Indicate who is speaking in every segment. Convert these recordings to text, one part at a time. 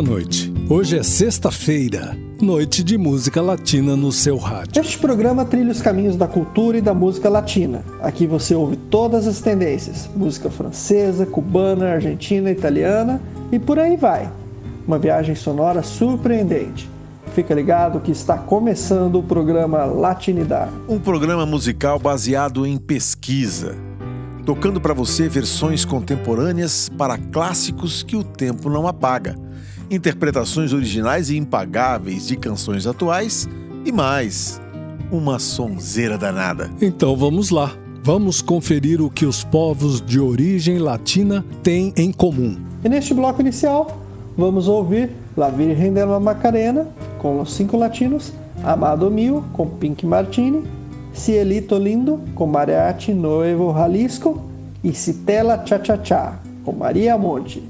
Speaker 1: Boa noite. Hoje é sexta-feira, noite de música latina no seu rádio.
Speaker 2: Este programa trilha os caminhos da cultura e da música latina. Aqui você ouve todas as tendências: música francesa, cubana, argentina, italiana e por aí vai. Uma viagem sonora surpreendente. Fica ligado que está começando o programa Latinidade.
Speaker 3: Um programa musical baseado em pesquisa, tocando para você versões contemporâneas para clássicos que o tempo não apaga, interpretações originais e impagáveis de canções atuais e mais. Uma sonzeira danada.
Speaker 1: Então vamos lá. Vamos conferir o que os povos de origem latina têm em comum.
Speaker 2: E neste bloco inicial, vamos ouvir La Virgen de la Macarena, com os cinco latinos, Amado Mio, com Pink Martini, Cielito Lindo, com Mariachi Noevo Jalisco, e Citela Cha Cha Cha, com Maria Monte.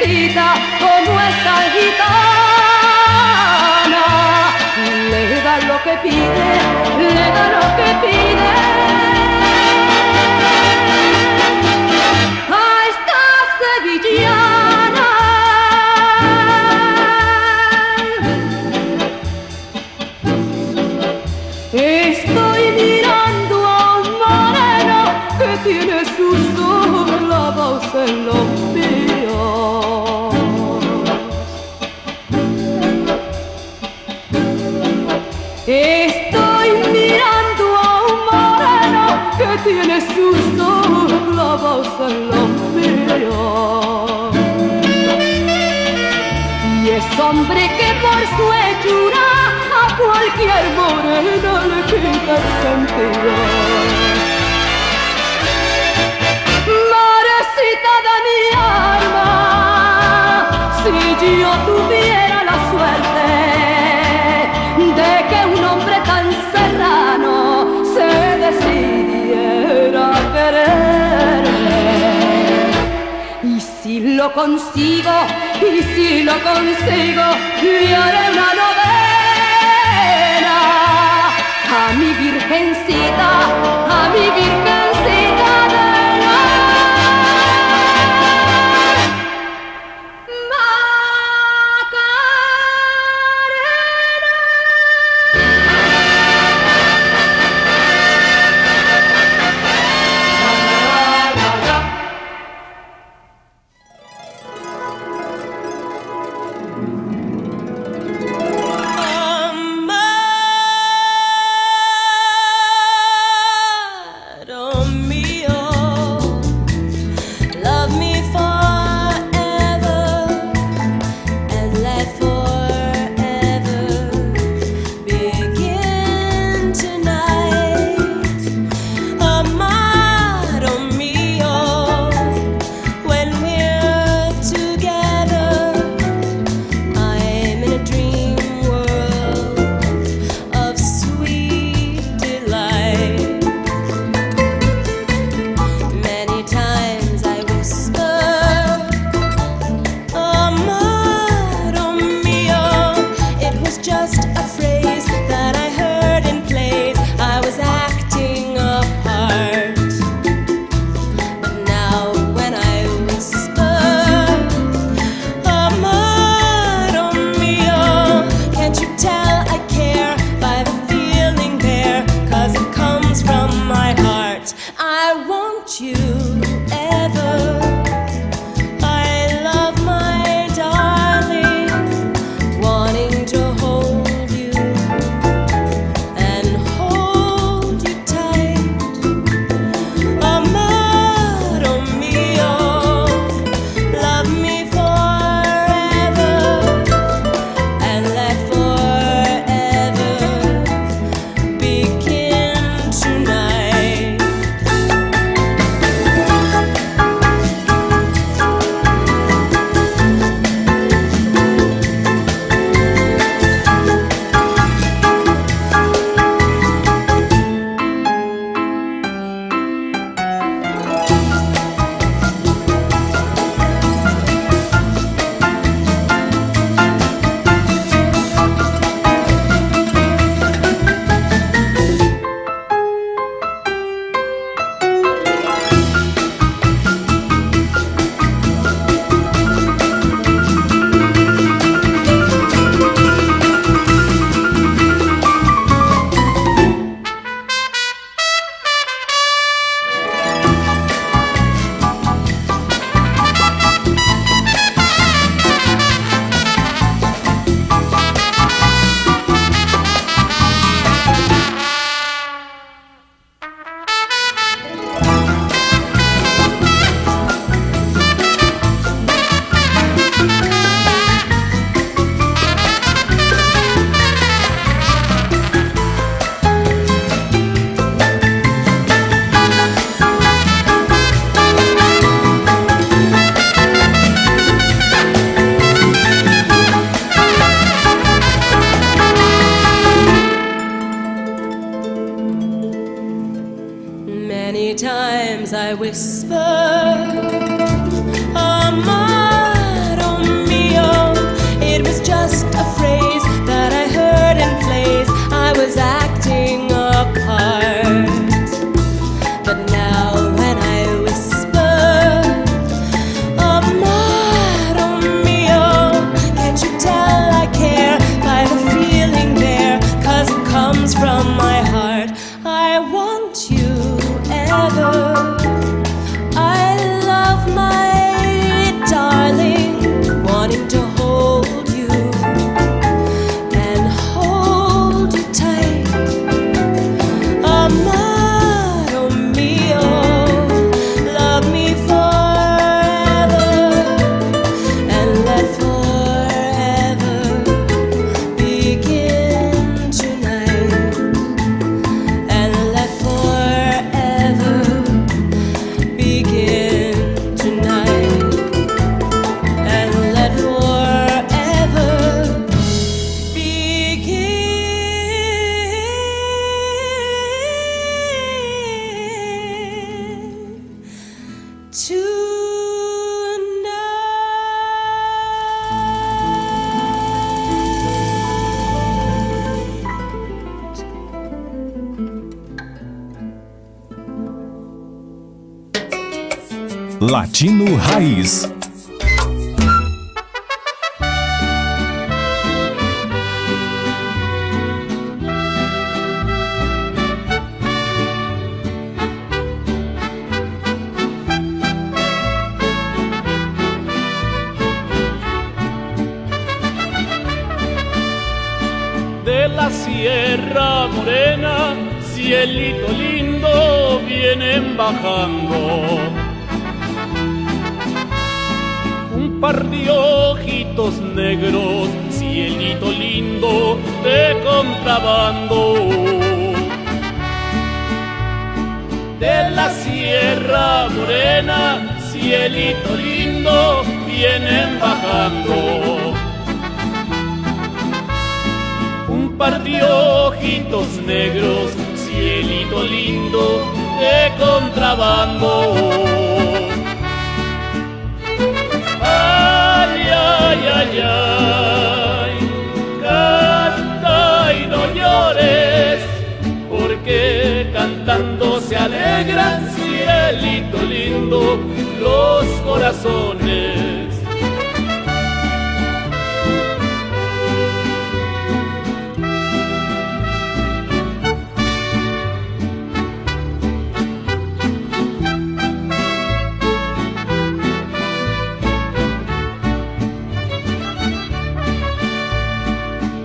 Speaker 4: Virgencita como esta gitana le da lo que pide, le da lo que pide. A cualquier moreno le quita el sentido. Marecita de mi alma, si yo tuviera la suerte de que un hombre tan serrano se decidiera a quererme. Y si lo consigo, y si lo consigo, le haré una novena a mi virgencita, a mi virgencita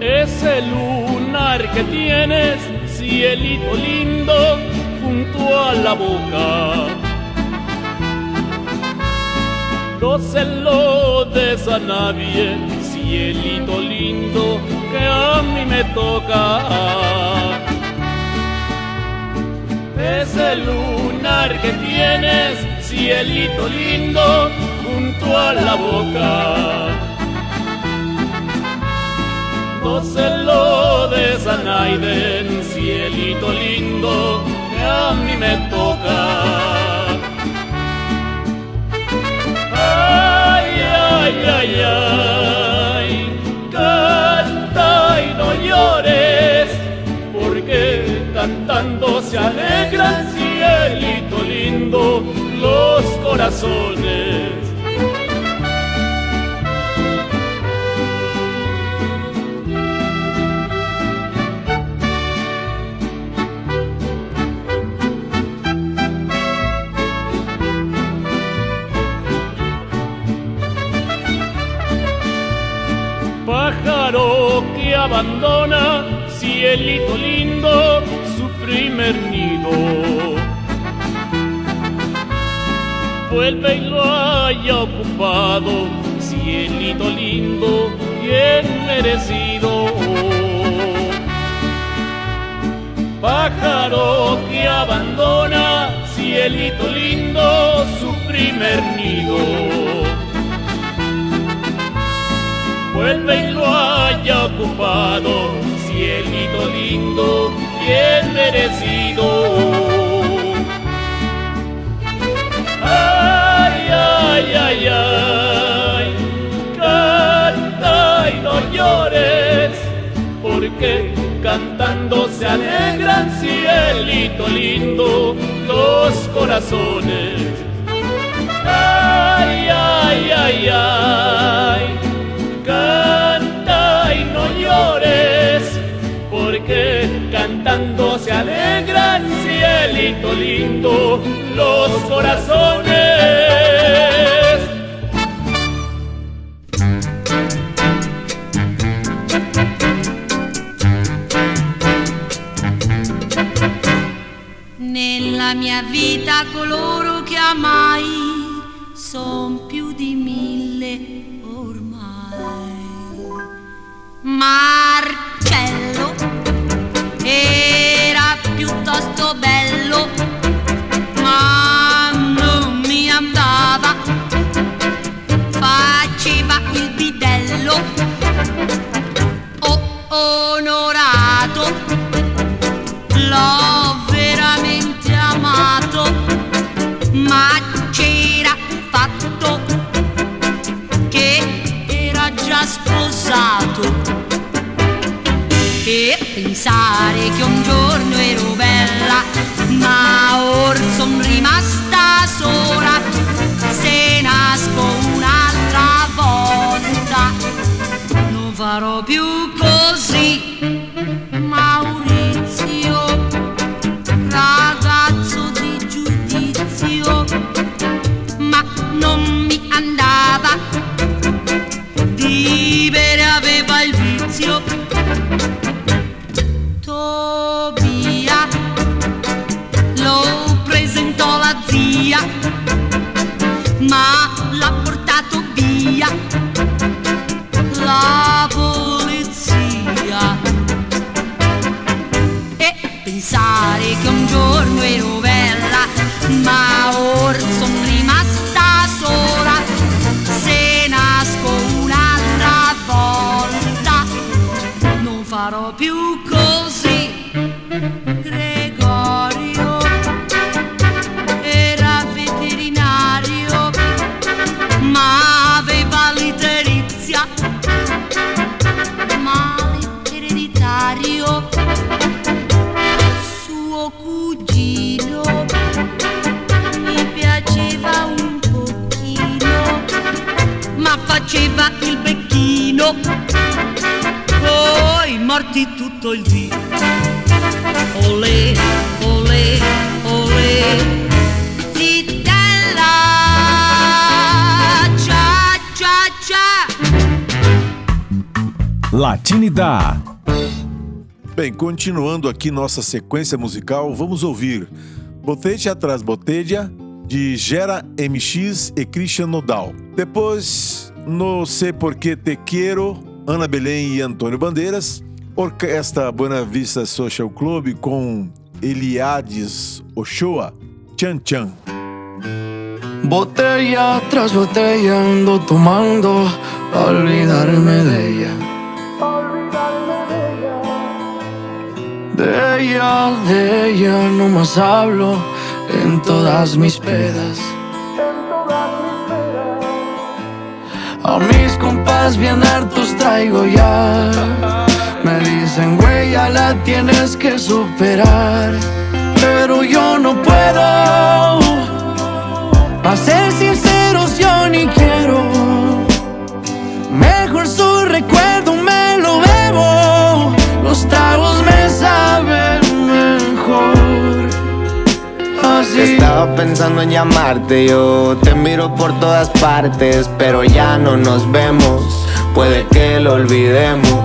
Speaker 5: ese lunar que tienes, cielito lindo, junto a la boca. No se lo des a nadie, cielito lindo, que a mí me toca. Ese lunar que tienes, cielito lindo, junto a la boca no se lo des a Naiden, cielito lindo, que a mí me toca. Ay, ay, ay, ay, canta y no llores, porque cantando se alegran, cielito lindo, los corazones. Abandona, cielito lindo, su primer nido. Vuelve y lo haya ocupado, cielito lindo, bien merecido. Pájaro que abandona, cielito lindo, su primer nido vuelve y lo haya ocupado, cielito lindo, bien merecido. Ay, ay, ay, ay, canta y no llores, porque cantando se alegran, cielito lindo, los corazones. Ay, ay, ay, ay canta y no llores, porque cantando se alegran cielito lindo los corazones.
Speaker 6: Nella mia vita coloro che amai son Marcello era piuttosto bello, ma non mi andava, faceva il bidello. Oh, onorato, l'ho veramente amato, ma c'era un fatto che era già sposato. E pensare che un giorno ero bella, ma or son rimasta sola. Se nasco un'altra volta, non farò più così. Maurizio, ragazzo di giudizio, ma non mi andava di bere aveva il vizio. Ma l'ha portato via que eu. Olê, olê, olê.
Speaker 7: Latinidá.
Speaker 3: Bem, continuando aqui nossa sequência musical, vamos ouvir botete atrás Boteja, de Gera MX e Christian Nodal. Depois, Não Sei Porquê Te Quero, Ana Belém e Antônio Bandeiras. Orquestra Buena Vista Social Club com Eliades Ochoa, Chan Chan.
Speaker 8: Botella tras botella ando tomando pa olvidarme de ella. De ella, de ella no más hablo en todas mis pedas. A mis compas bien hartos traigo ya. Me dicen, güey, ya la tienes que superar. Pero yo no puedo. Pa' ser sinceros, yo ni quiero. Mejor su recuerdo me lo bebo. Los tragos me saben mejor. Así.
Speaker 9: Estaba pensando en llamarte, yo te miro por todas partes, pero ya no nos vemos, puede que lo olvidemos.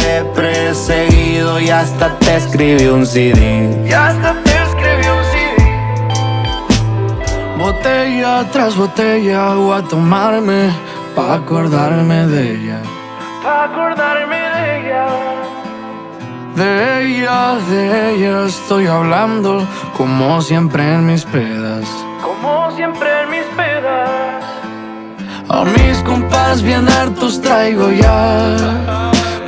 Speaker 9: de perseguido y hasta te escribí un CD.
Speaker 8: Y hasta te escribí un CD. Botella tras botella voy a tomarme pa' acordarme de ella. Pa' acordarme de ella. De ella, de ella estoy hablando como siempre en mis pedas. Como siempre en mis pedas. A mis compas bien hartos traigo ya.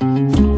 Speaker 10: No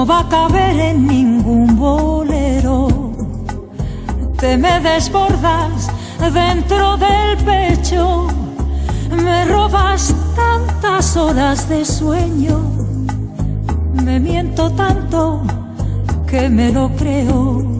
Speaker 10: no va a caber en ningún bolero. Te me desbordas dentro del pecho, me robas tantas horas de sueño, me miento tanto que me lo creo.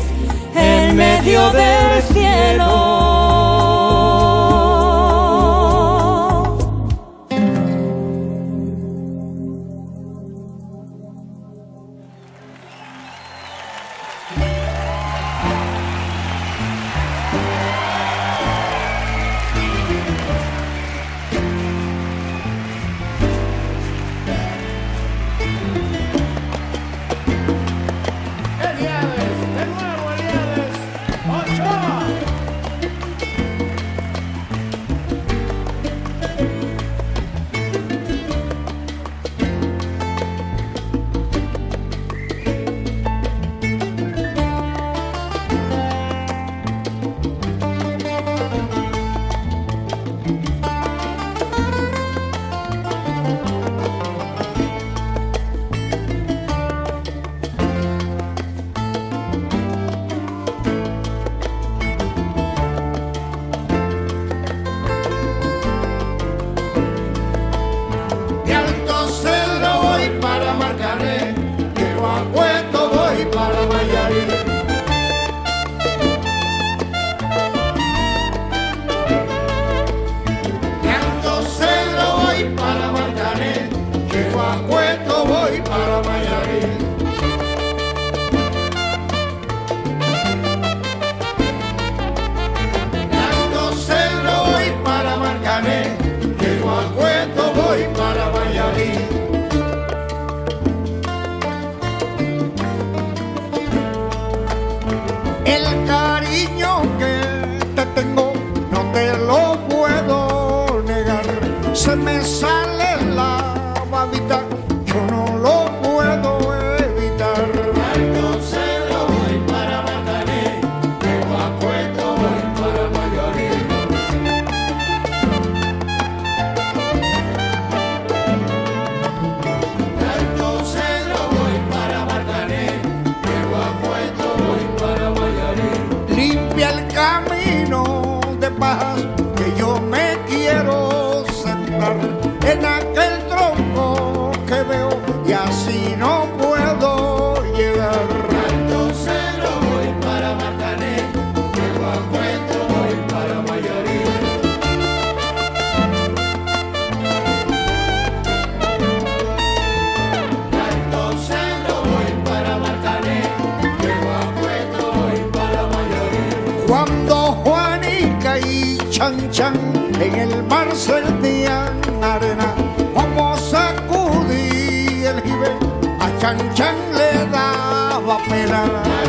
Speaker 10: en medio del cielo.
Speaker 11: Que yo me quiero sentar en aquel en el mar servían arena, como sacudí el jibe, a Chan Chan le daba pena.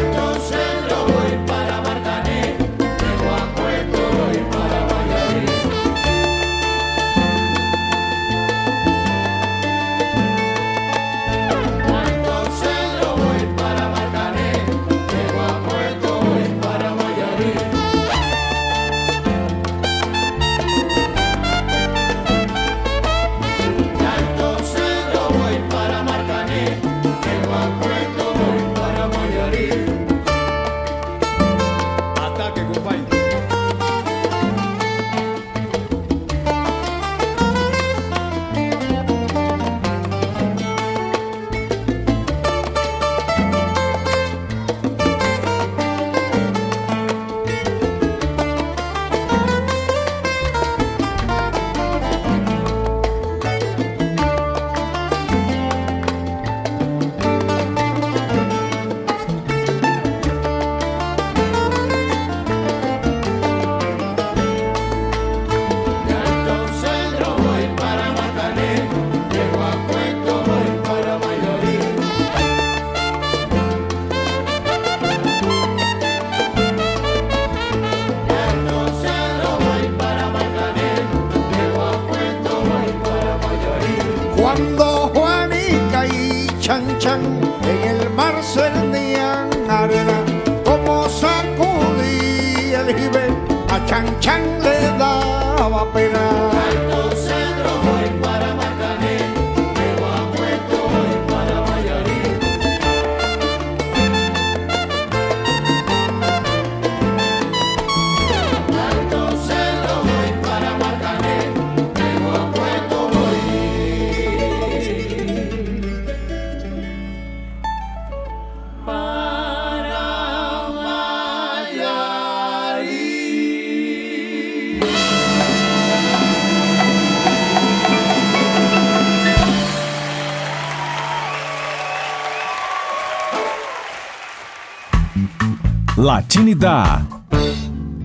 Speaker 7: Latinidade.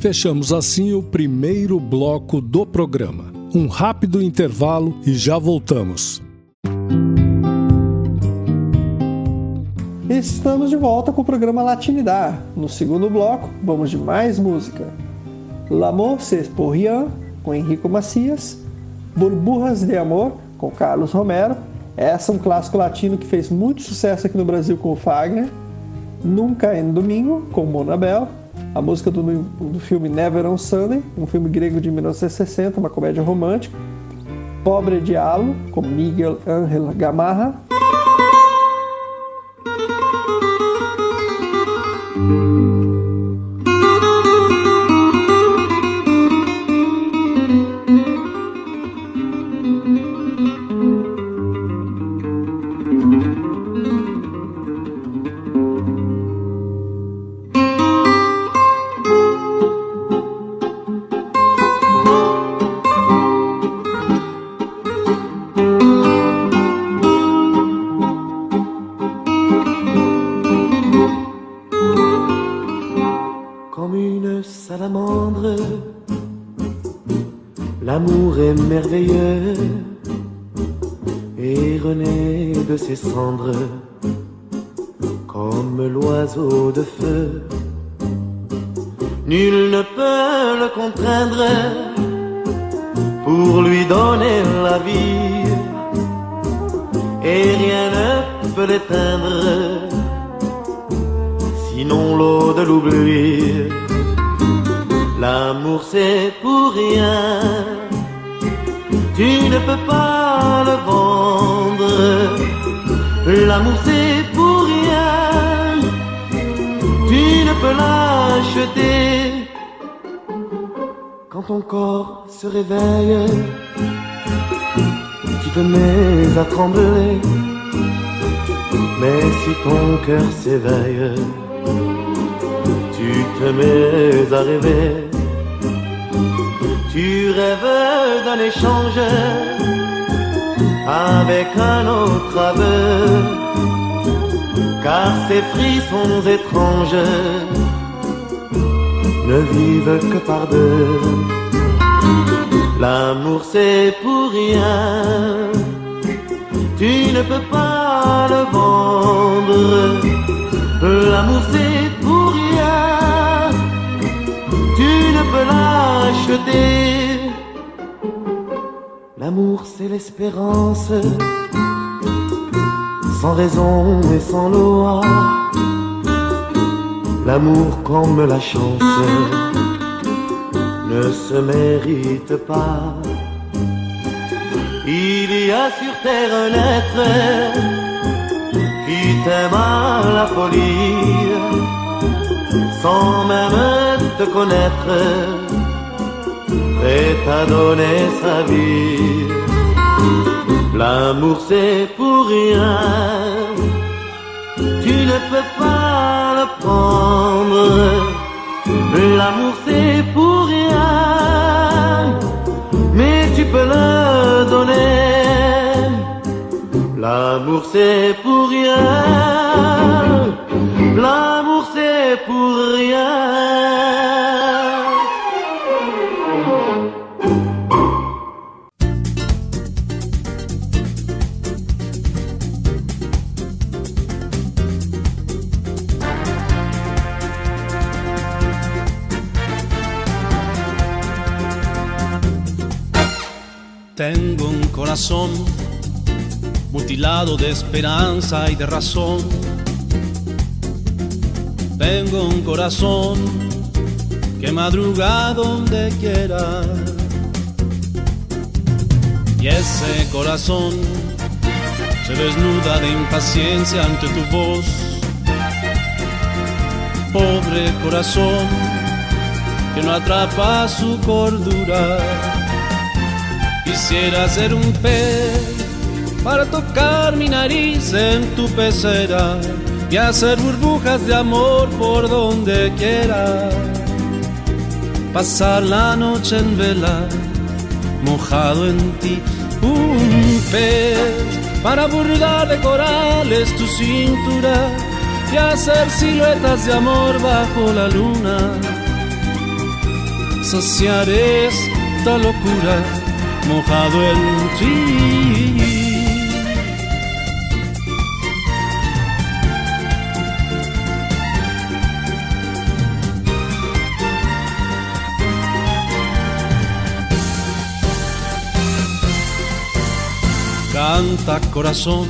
Speaker 1: Fechamos assim o primeiro bloco do programa. Um rápido intervalo e já voltamos.
Speaker 2: Estamos de volta com o programa Latinidad. No segundo bloco, vamos de mais música. L'amour c'est pour rien, com Henrico Macias. Burburras de Amor, com Carlos Romero. Essa é um clássico latino que fez muito sucesso aqui no Brasil com o Fagner. Nunca em Domingo, com Mona Bell. A música do, do filme Never on Sunday, um filme grego de 1960, uma comédia romântica. Pobre Diabo, com Miguel Ángel Gamarra.
Speaker 12: Te connaître, prêt à donner sa vie. L'amour c'est pour rien, tu ne peux pas le prendre. L'amour c'est pour rien, mais tu peux le donner. L'amour c'est pour
Speaker 5: Tengo un corazón mutilado de esperanza y de razón. Tengo un corazón que madruga donde quiera. Y ese corazón se desnuda de impaciencia ante tu voz. Pobre corazón que no atrapa su cordura. Quisiera ser un pez para tocar mi nariz en tu pecera y hacer burbujas de amor por donde quiera. Pasar la noche en vela, mojado en ti, un pez para burlar de corales tu cintura y hacer siluetas de amor bajo la luna. Saciar esta locura mojado en ti. Canta corazón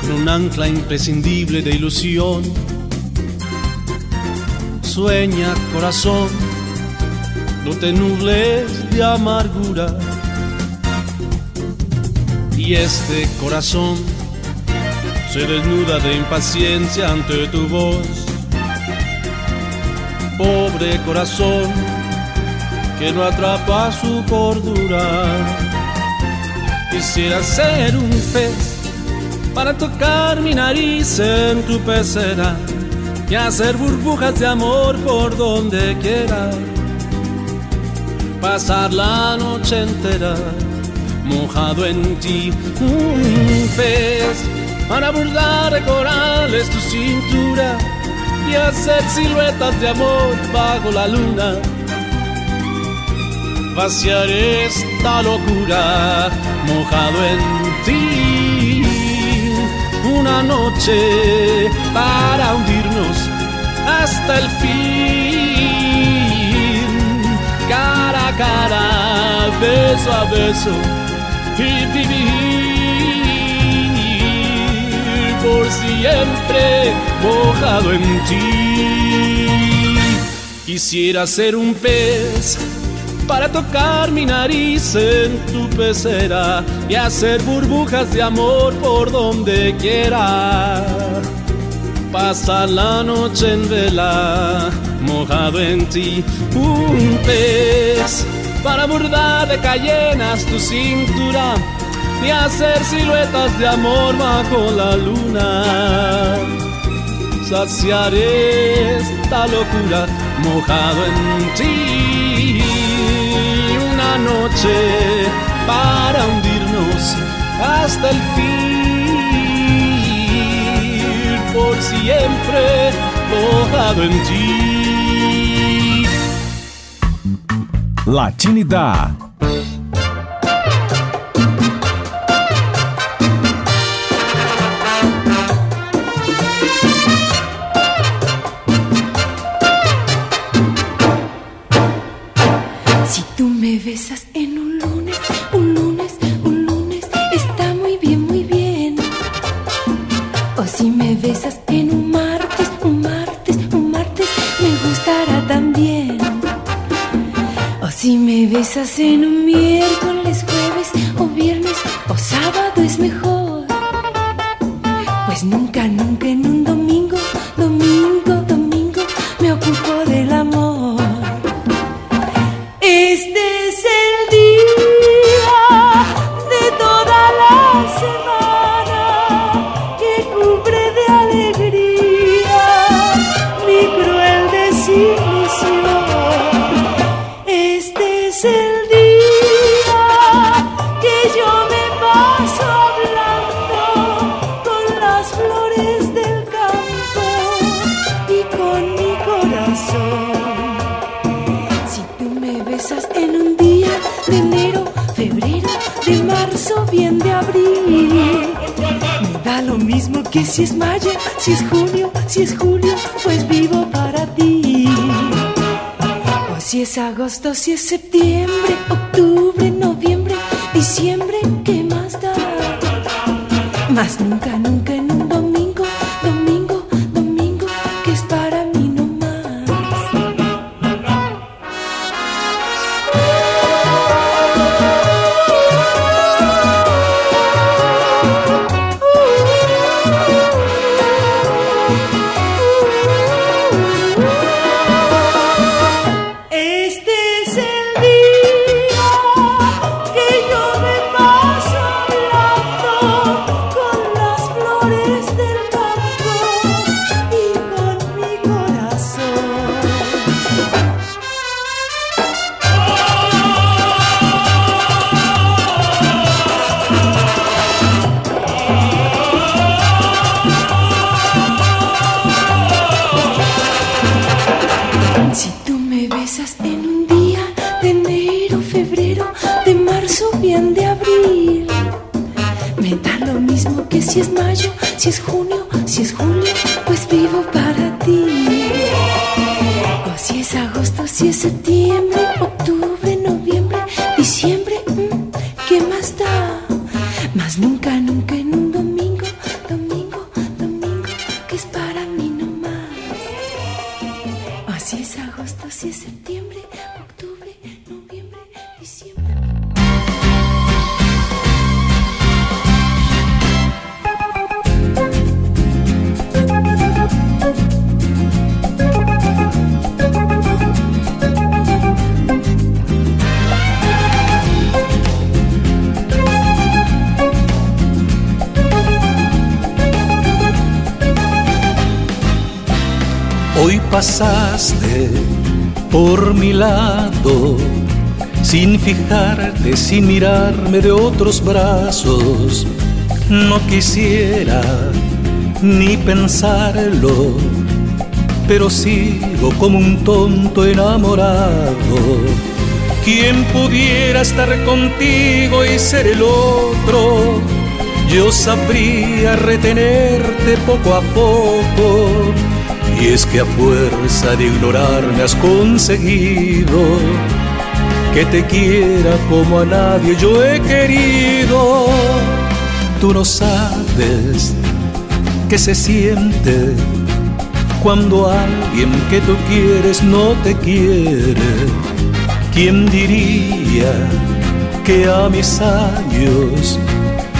Speaker 5: con un ancla imprescindible de ilusión. Sueña corazón, no te nubles de amargura. Y este corazón se desnuda de impaciencia ante tu voz. Pobre corazón que no atrapa su cordura. Quisiera ser un pez para tocar mi nariz en tu pecera y hacer burbujas de amor por donde quiera. Pasar la noche entera mojado en ti, un pez para burlar corales tu cintura y hacer siluetas de amor bajo la luna. Vaciar esta locura mojado en ti. Una noche para hundirnos hasta el fin. Cara, beso a beso y vivir por siempre mojado en ti. Quisiera ser un pez para tocar mi nariz en tu pecera y hacer burbujas de amor por donde quiera. Pasar la noche en vela, mojado en ti, un pez para bordar de cayenas tu cintura y hacer siluetas de amor bajo la luna. Saciaré esta locura mojado en ti. Una noche para hundirnos hasta el fin. Por siempre mojado en ti.
Speaker 7: Latinidad.
Speaker 13: Besas en un miércoles, agosto, si es septiembre, octubre, noviembre, diciembre, ¿qué más da? Más nunca,
Speaker 14: pasaste por mi lado, sin fijarte, sin mirarme de otros brazos. No quisiera ni pensarlo, pero sigo como un tonto enamorado. ¿Quién pudiera estar contigo y ser el otro? Yo sabría retenerte poco a poco. Y es que a fuerza de ignorarme has conseguido que te quiera como a nadie yo he querido. Tú no sabes qué se siente cuando alguien que tú quieres no te quiere. ¿Quién diría que a mis años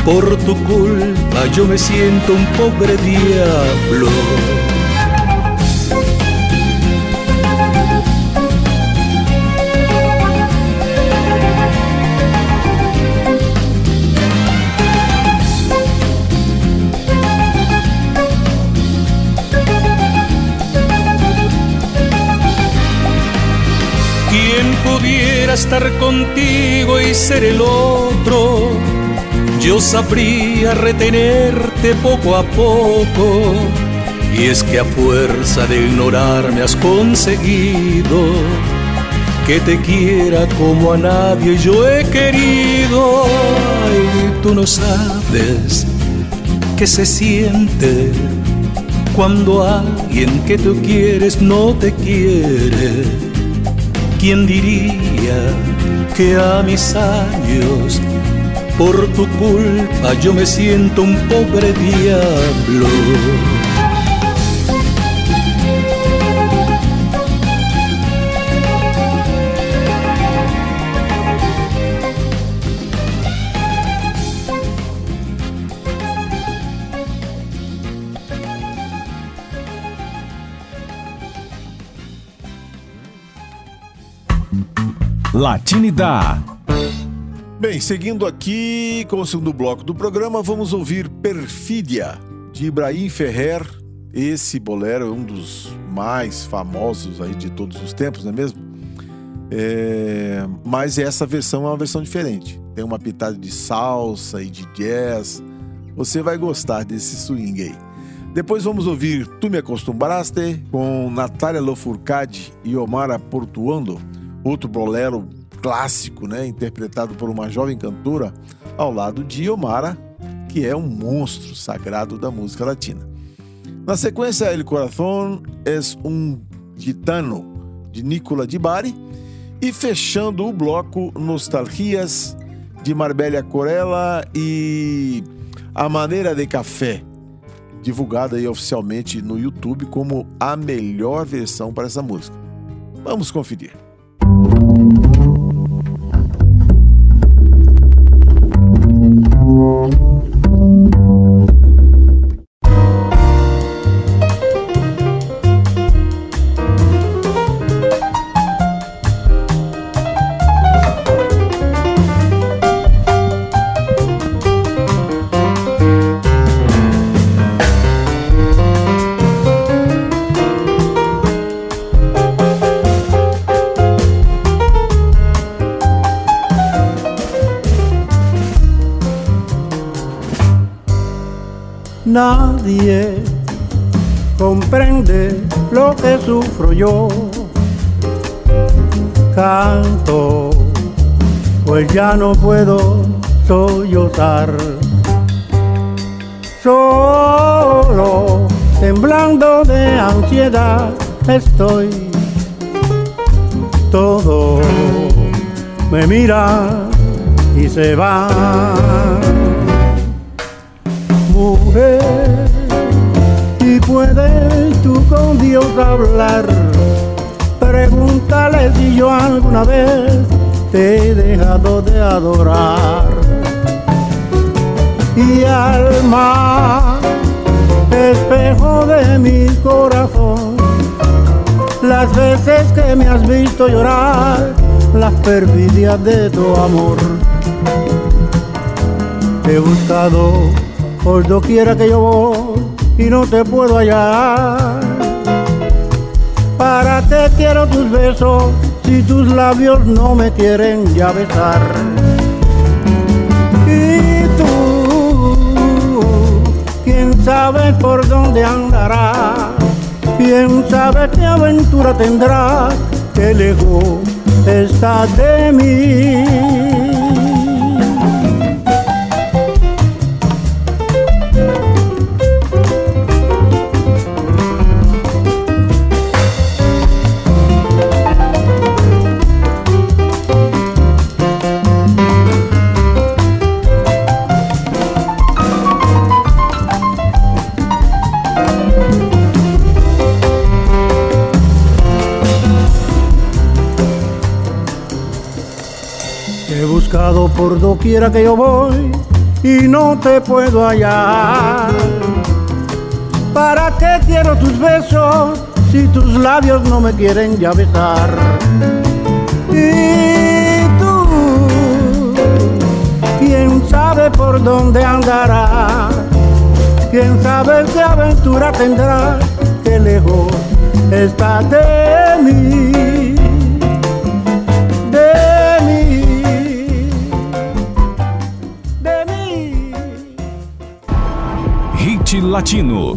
Speaker 14: por tu culpa yo me siento un pobre diablo? Estar contigo y ser el otro? Yo sabría retenerte poco a poco. Y es que a fuerza de ignorarme has conseguido que te quiera como a nadie yo he querido. Ay, tú no sabes qué se siente cuando alguien que tú quieres no te quiere. ¿Quién diría que a mis años, por tu culpa, yo me siento un pobre diablo?
Speaker 7: Latinidade.
Speaker 3: Bem, seguindo aqui com o segundo bloco do programa, vamos ouvir Perfídia, de Ibrahim Ferrer. Esse bolero é um dos mais famosos aí de todos os tempos, não é mesmo? É, Mas essa versão é uma versão diferente. Tem uma pitada de salsa e de jazz. Você vai gostar desse swing aí. Depois vamos ouvir Tu Me Acostumbraste com Natália Lofurcade e Omara Portuando, outro bolero clássico, né, interpretado por uma jovem cantora ao lado de Omara, que é um monstro sagrado da música latina. Na sequência, El Corazón es un Gitano, de Nicola Di Bari, e fechando o bloco, Nostalgias, de Marbella Corella e A Maneira de Café, divulgada aí oficialmente no YouTube como a melhor versão para essa música. Vamos conferir.
Speaker 15: Nadie sufro yo. Canto, pues ya no puedo sollozar. Solo, temblando de ansiedad, estoy. Todo me mira y se va puedes tú con Dios hablar. Pregúntale si yo alguna vez te he dejado de adorar. Y alma, espejo de mi corazón, las veces que me has visto llorar, las perfidias de tu amor. He buscado por doquiera que yo voy y no te puedo hallar. Para qué quiero tus besos si tus labios no me quieren ya besar. Y tú, quién sabe por dónde andarás, quién sabe qué aventura tendrás, qué lejos está de mí. Buscado por doquiera que yo voy y no te puedo hallar. ¿Para qué quiero tus besos si tus labios no me quieren ya besar? Y tú, quién sabe por dónde andarás, quién sabe qué aventura tendrás, qué lejos está de mí.
Speaker 7: Latino.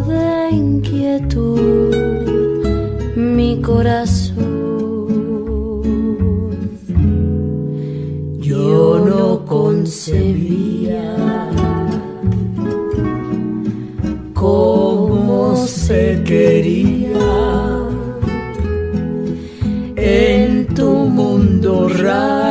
Speaker 16: de inquietud mi corazón. Yo no concebía
Speaker 17: cómo se quería en tu mundo raro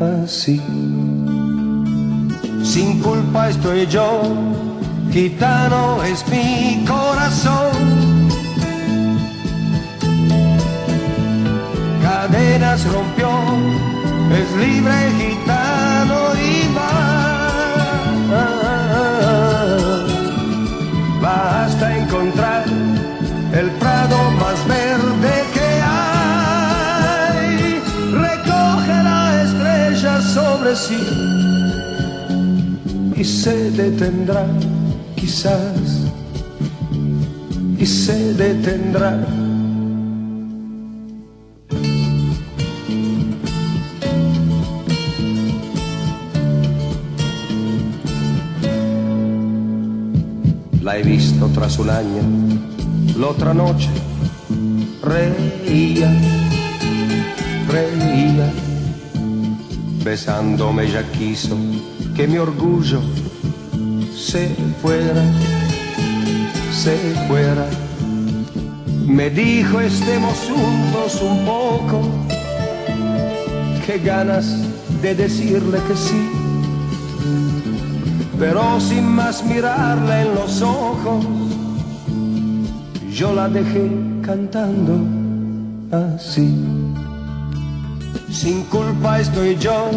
Speaker 18: así. Sin culpa estoy yo, gitano es mi corazón. Y se detendrá, quizás, y se detendrá. La he visto tras un año, la otra noche reía, reía, besándome ya quiso que mi orgullo se fuera, se fuera. Me dijo estemos juntos un poco, qué ganas de decirle que sí, pero sin más mirarla en los ojos, yo la dejé cantando así. Sin culpa estoy yo,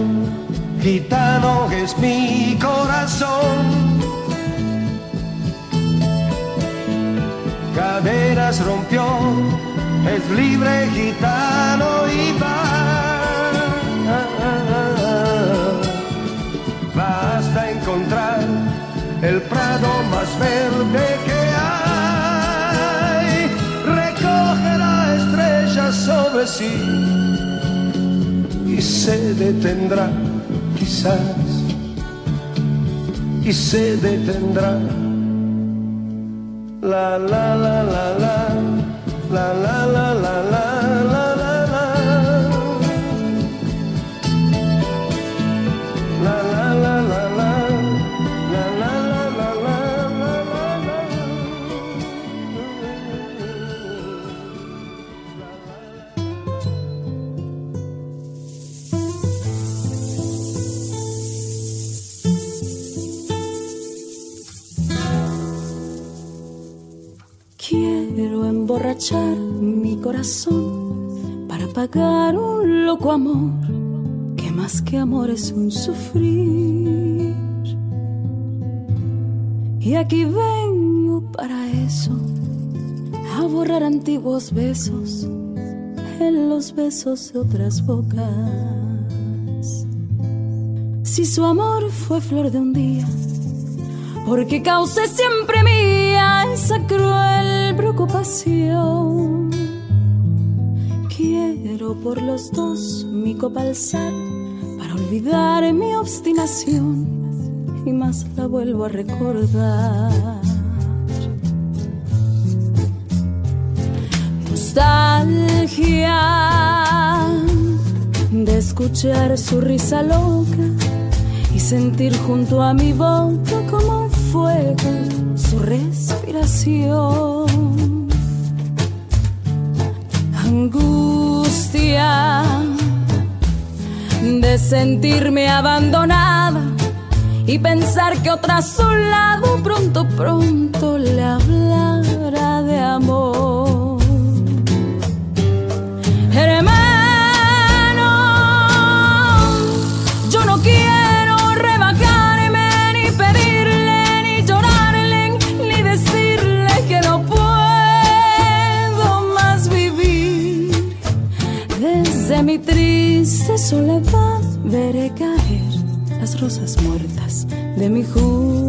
Speaker 18: gitano es mi corazón. Caderas rompió, es libre gitano y va. Basta encontrar el prado más verde que hay. Recoge la estrella sobre sí y se detendrá quizás y se detendrá. La la la la la la la la la la
Speaker 19: para pagar un loco amor que más que amor es un sufrir. Y aquí vengo para eso, a borrar antiguos besos en los besos de otras bocas. Si su amor fue flor de un día, porque causé siempre mía esa cruel preocupación. Quiero por los dos mi copa alzar para olvidar mi obstinación y más la vuelvo a recordar. Nostalgia de escuchar su risa loca y sentir junto a mi boca como un fuego su respiración. De sentirme abandonada y pensar que otra a su lado pronto, pronto le hablará de amor. Hermano, yo no quiero rebajarme ni pedirle ni llorarle ni decirle que no puedo más vivir. Desde mi triste soledad caer las rosas muertas de mi juventud.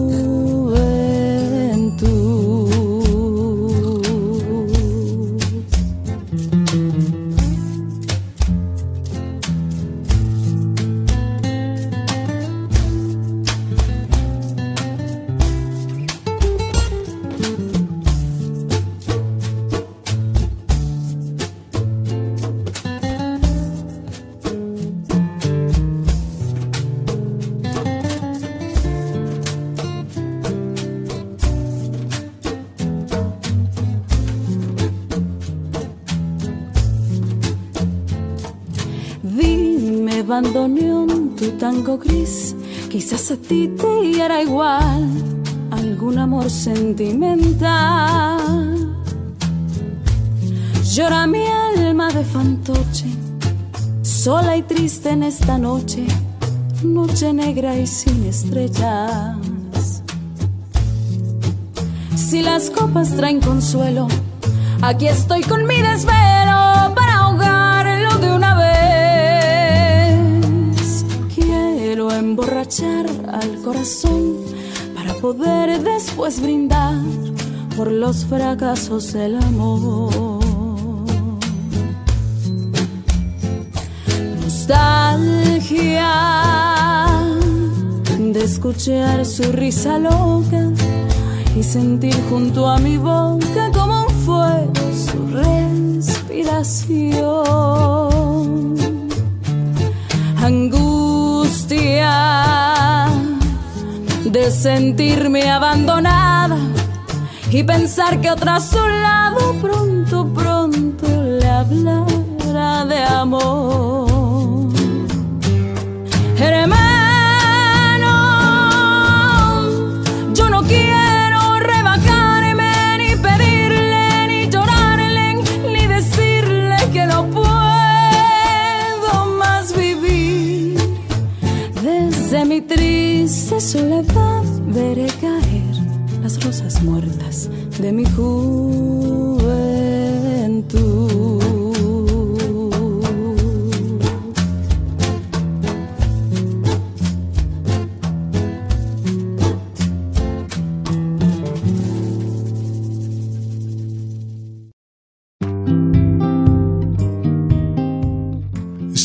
Speaker 19: A ti igual algún amor sentimental. Llora mi alma de fantoche, sola y triste en esta noche, noche negra y sin estrellas. Si las copas traen consuelo, aquí estoy con mi desvelo al corazón para poder después brindar por los fracasos del amor. Nostalgia de escuchar su risa loca y sentir junto a mi boca cómo fue su respiración. Angustia de sentirme abandonada y pensar que otra a su lado pronto, pronto le hablará de amor. De mi.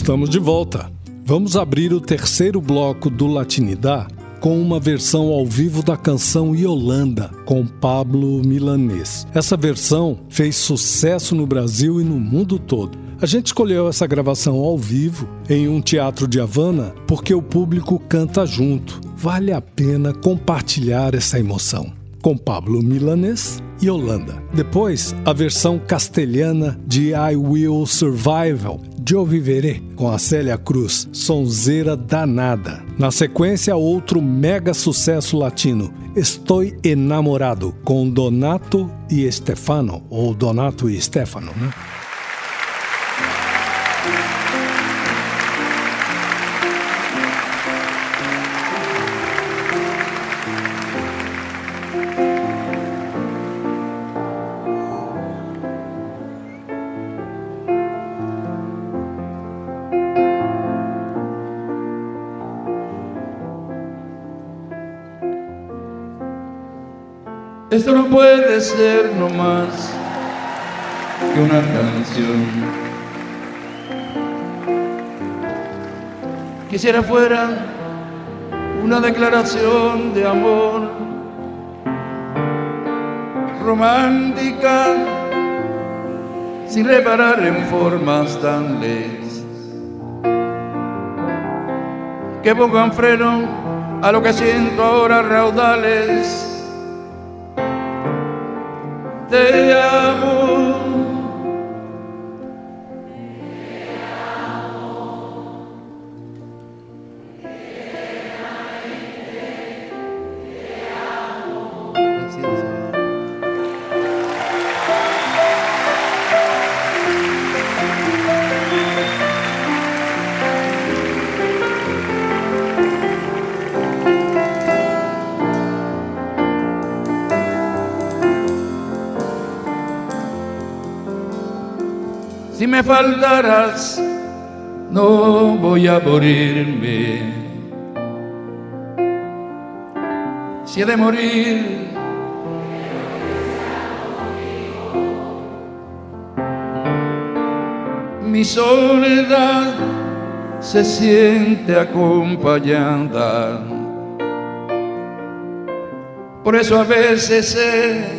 Speaker 1: Estamos de volta. Vamos abrir o terceiro bloco do Latinidá com uma versão ao vivo da canção Yolanda, com Pablo Milanês. Essa versão fez sucesso no Brasil e no mundo todo. A gente escolheu essa gravação ao vivo em um teatro de Havana porque o público canta junto. Vale a pena compartilhar essa emoção. Com Pablo Milanês e Holanda. Depois, a versão castelhana de I Will Survival, Eu Viveré, com a Célia Cruz, sonzeira danada. Na sequência, outro mega sucesso latino, Estou Enamorado, com Donato e Stefano, ou Donato e Stefano, né?
Speaker 20: Esto no puede ser no más que una canción. Quisiera fuera una declaración de amor romántica sin reparar en formas tan leves que pongan freno a lo que siento ahora raudales te amo. No voy a morirme. Si he de morir, mi soledad se siente acompañada. Por eso a veces sé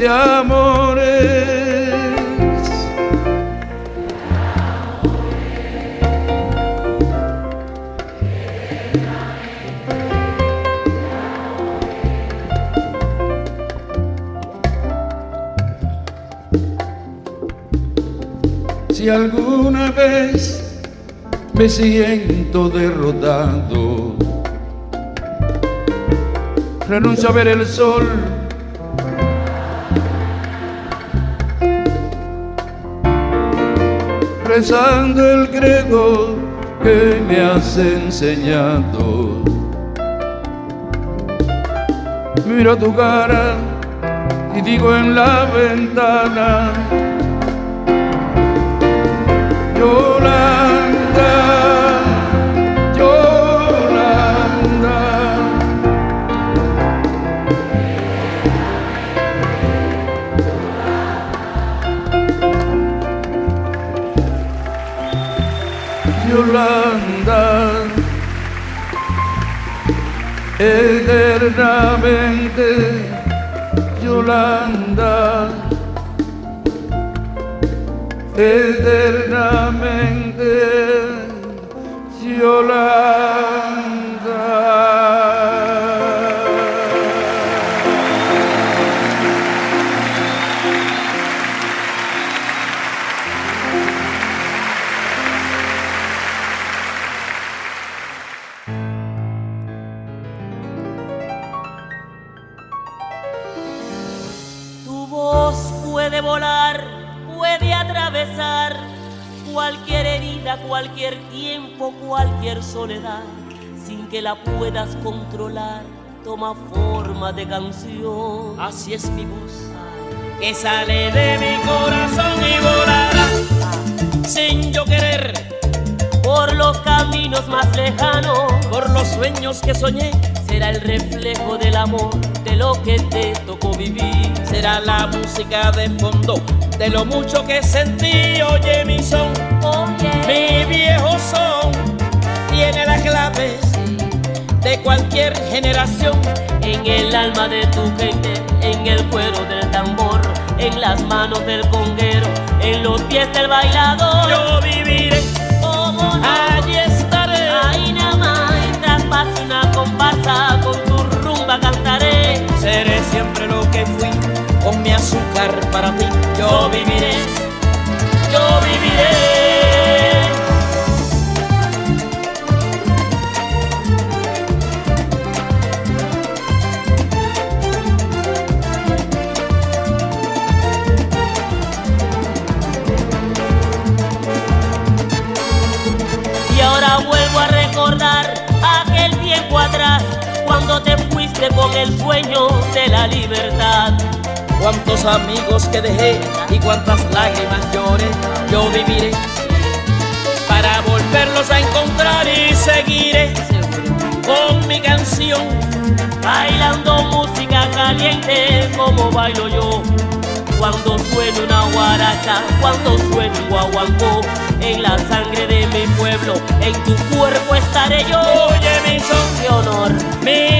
Speaker 20: de amores. Si alguna vez me siento derrotado, renuncio a ver el sol. Rezando el credo que me has enseñado. Miro tu cara y digo en la ventana, Yolanda, Yolanda, eternamente, Yolanda eternamente Yolanda.
Speaker 21: Soledad, sin que la puedas controlar. Toma forma de canción.
Speaker 22: Así es mi voz, que sale de mi corazón y volará sin yo querer.
Speaker 21: Por los caminos más lejanos,
Speaker 22: por los sueños que soñé,
Speaker 21: será el reflejo del amor, de lo que te tocó vivir.
Speaker 22: será la música de fondo de lo mucho que sentí. Oye, mi son, mi viejo son, tiene las claves de cualquier generación.
Speaker 21: En el alma de tu gente, en el cuero del tambor, en las manos del conguero, en los pies del bailador.
Speaker 22: Yo viviré, allí estaré.
Speaker 21: Ahí nada más, mientras pase una comparsa, con tu rumba cantaré.
Speaker 22: Seré siempre lo que fui, con mi azúcar para ti.
Speaker 21: Yo viviré, yo viviré. Con el sueño de la libertad.
Speaker 22: Cuántos amigos que dejé y cuántas lágrimas lloré, yo viviré para volverlos a encontrar y seguiré con mi canción,
Speaker 21: bailando música caliente como bailo yo. Cuando suene una guaracha, cuando suene un guaguancó, en la sangre de mi pueblo, en tu cuerpo estaré yo.
Speaker 22: Oye, mi son
Speaker 21: de honor,
Speaker 22: mi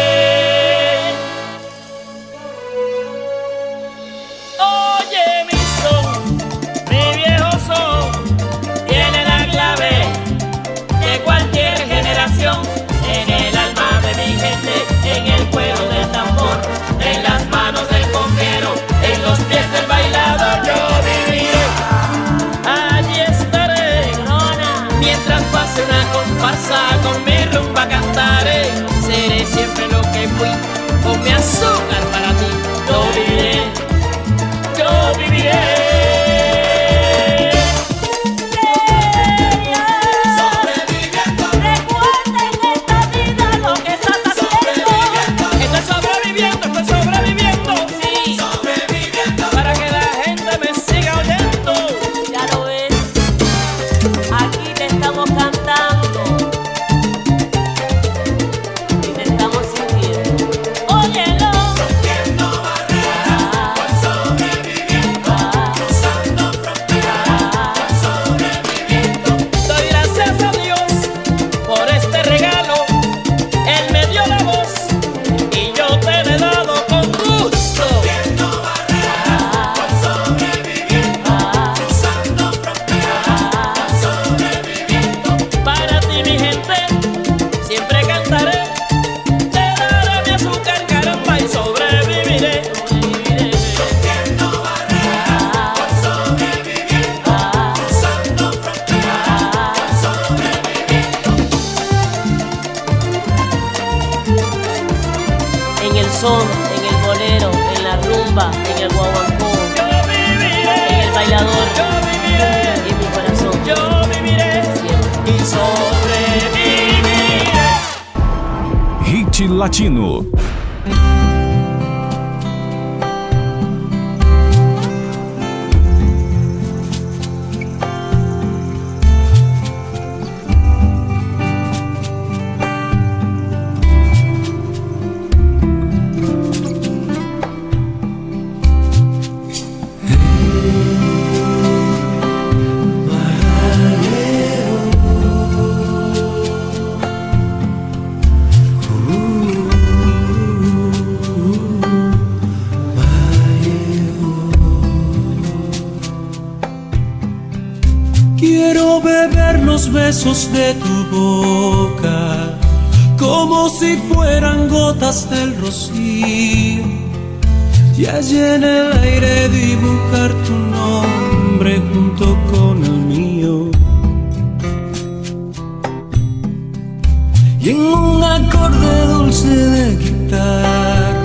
Speaker 22: comparsa, con mi rumba cantaré, seré siempre
Speaker 21: lo que fui, con mi
Speaker 22: azúcar para
Speaker 7: ti. Latino.
Speaker 14: Besos de tu boca como si fueran gotas del rocío y allí en el aire dibujar tu nombre junto con el mío. Y en un acorde dulce de guitarra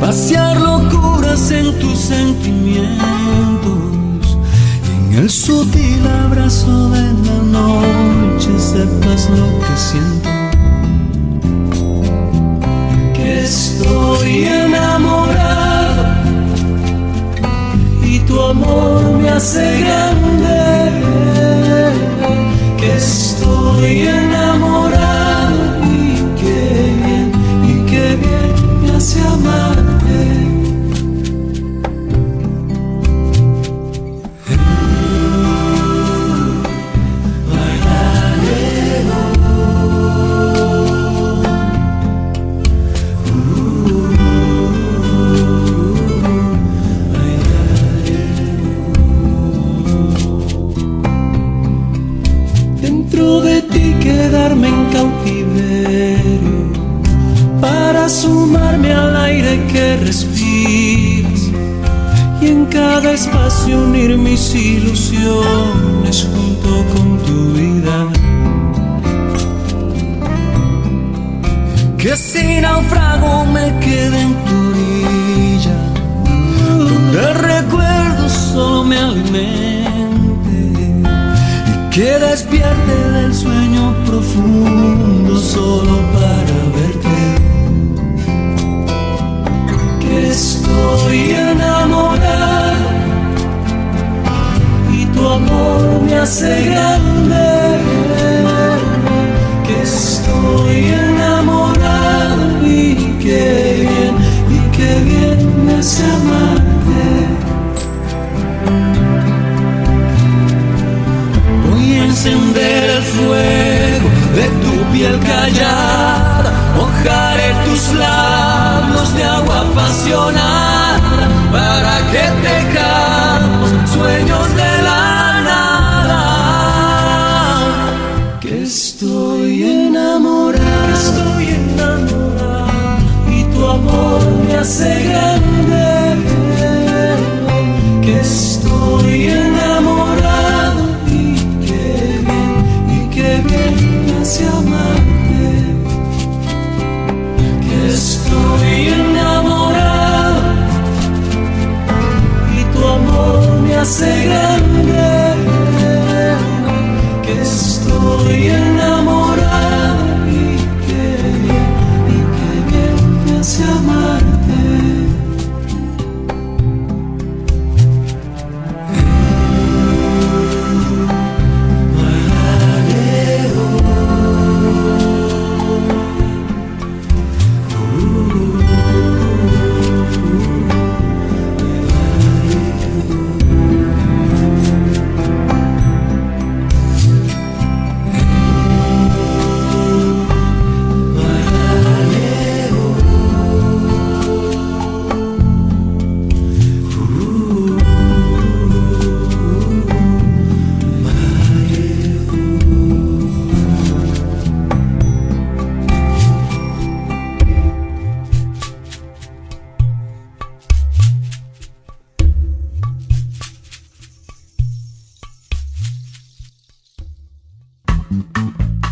Speaker 14: pasear locuras en tus sentimientos el sutil abrazo de la noche sepas lo que siento. Que estoy enamorado y tu amor me hace grande. Que estoy enamorado que respiras y en cada espacio unir mis ilusiones junto con tu vida. Que si naufrago me quede en tu orilla, donde el recuerdo solo me alimente que despierte del sueño profundo solo para estoy enamorado y tu amor me hace grande. Que estoy enamorado y qué bien, y qué bien me hace amarte. Voy a encender el fuego de tu piel callada, mojaré tus labios de agua apasionada para que tejamos sueños de la nada. Que estoy enamorado, que estoy enamorado y tu amor me hace grande. Hace grande. Que estoy enamorado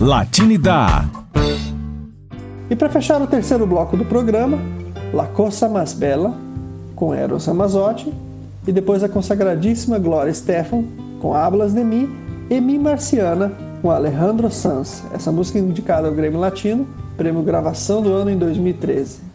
Speaker 7: Latinidad.
Speaker 2: E para fechar o terceiro bloco do programa,
Speaker 9: La Cosa mais Bella, com Eros Ramazzotti, e depois a consagradíssima Glória Stefan, com Ablas de Mim, e Mi Marciana, com Alejandro Sanz. Essa música é indicada ao Grêmio Latino, prêmio Gravação do Ano em 2013.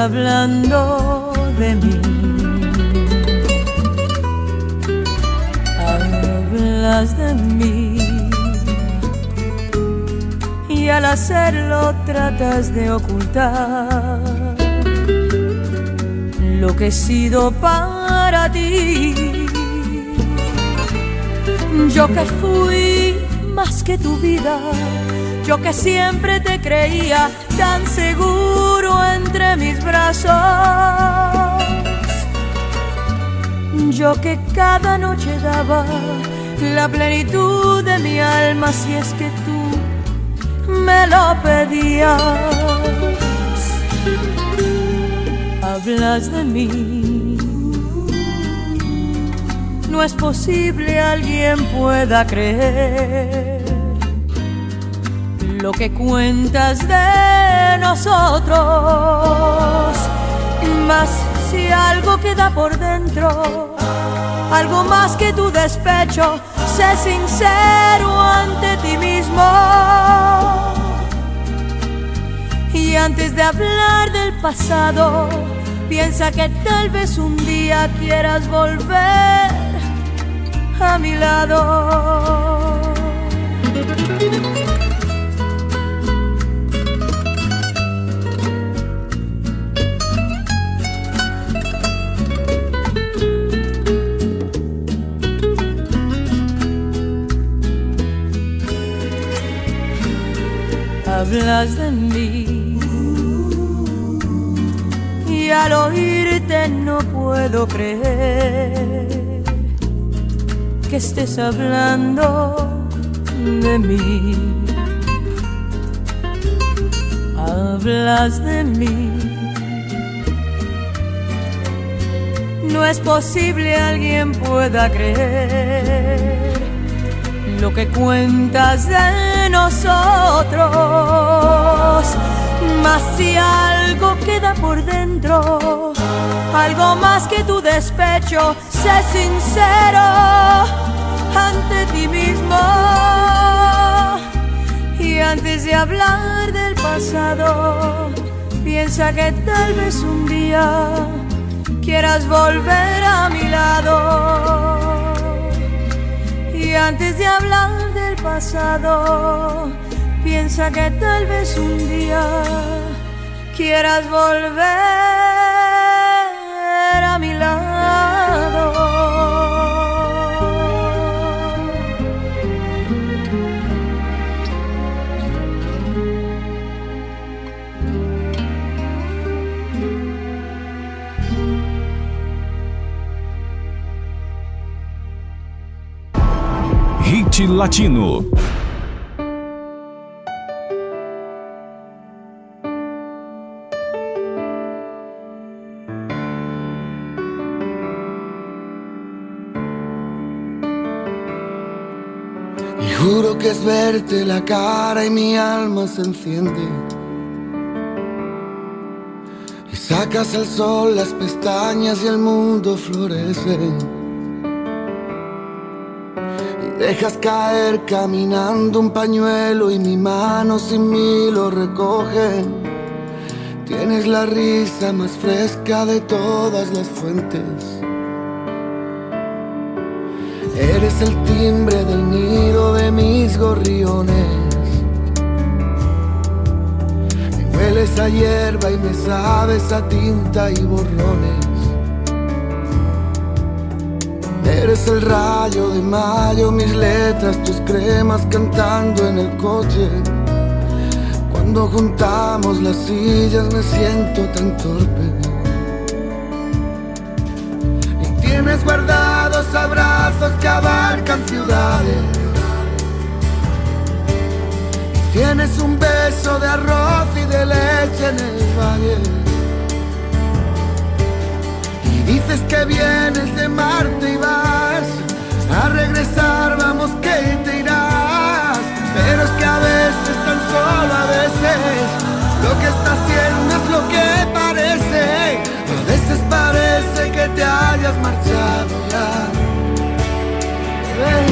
Speaker 19: Hablando de mí. Hablas de mí y al hacerlo tratas de ocultar lo que he sido para ti. Yo que fui más que tu vida, yo que siempre te creía tan seguro entre mis brazos. Yo que cada noche daba la plenitud de mi alma si es que tú me lo pedías. Hablas de mí. No es posible alguien pueda creer lo que cuentas de nosotros. Mas si algo queda por dentro, algo más que tu despecho, sé sincero ante ti mismo. Y antes de hablar del pasado, piensa que tal vez un día quieras volver a mi lado. Hablas de mí y al oírte no puedo creer que estés hablando de mí. Hablas de mí. No es posible alguien pueda creer lo que cuentas de nosotros. Mas si algo queda por dentro, algo más que tu despecho, sé sincero ante ti mismo. Y antes de hablar del pasado, piensa que tal vez un día quieras volver a mi lado. Y antes de hablar pasado, piensa que tal vez un día quieras volver
Speaker 7: Latino.
Speaker 23: Y juro que es verte la cara y mi alma se enciende. Y sacas al sol las pestañas y el mundo florece. Dejas caer caminando un pañuelo y mi mano sin mí lo recoge. Tienes la risa más fresca de todas las fuentes. Eres el timbre del nido de mis gorriones. Me hueles a hierba y me sabes a tinta y borrones. Eres el rayo de mayo, mis letras, tus cremas cantando en el coche. Cuando juntamos las sillas me siento tan torpe. Y tienes guardados abrazos que abarcan ciudades. Y tienes un beso de arroz y de leche en el valle. Dices que vienes de Marte y vas a regresar, vamos que te irás. Pero es que a veces, tan solo a veces, lo que estás haciendo es lo que parece. A veces parece que te hayas marchado ya. Hey.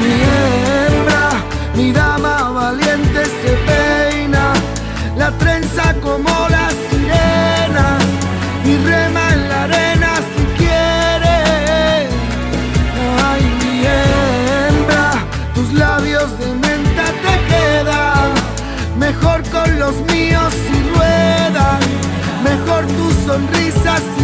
Speaker 23: Mi hembra, mi dama valiente se peina, la trenza como la y rema en la arena si quiere. Ay, mi hembra, tus labios de menta te quedan mejor con los míos si ruedan, mejor tu sonrisa si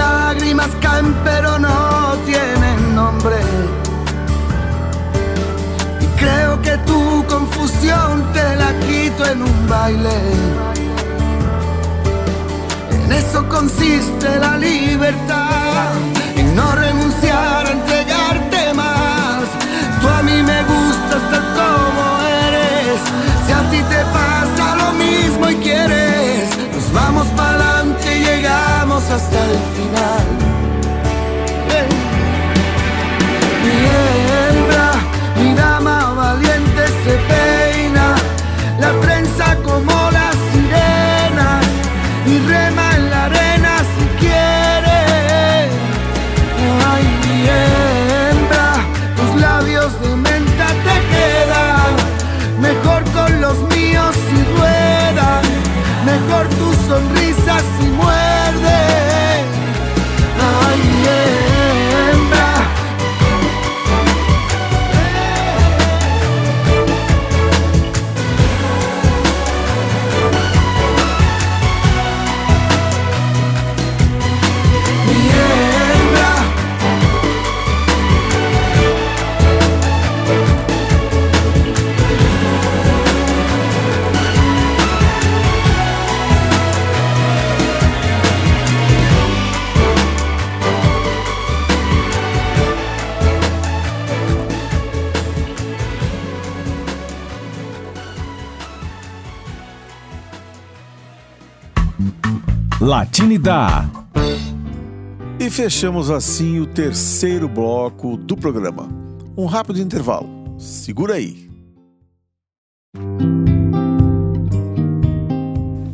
Speaker 23: Lágrimas caen pero no tienen nombre. Y creo que tu confusión te la quito en un baile. En eso consiste la libertad, en no renunciar a entregarte más. Tú a mí me gustas tal como Si a ti te pasa lo mismo y quieres, nos vamos para adelante y llegamos hasta el final. Mi hembra, mi dama valiente se peina,
Speaker 7: Latinidade.
Speaker 3: E fechamos assim o terceiro bloco do programa. Um rápido intervalo. Segura aí.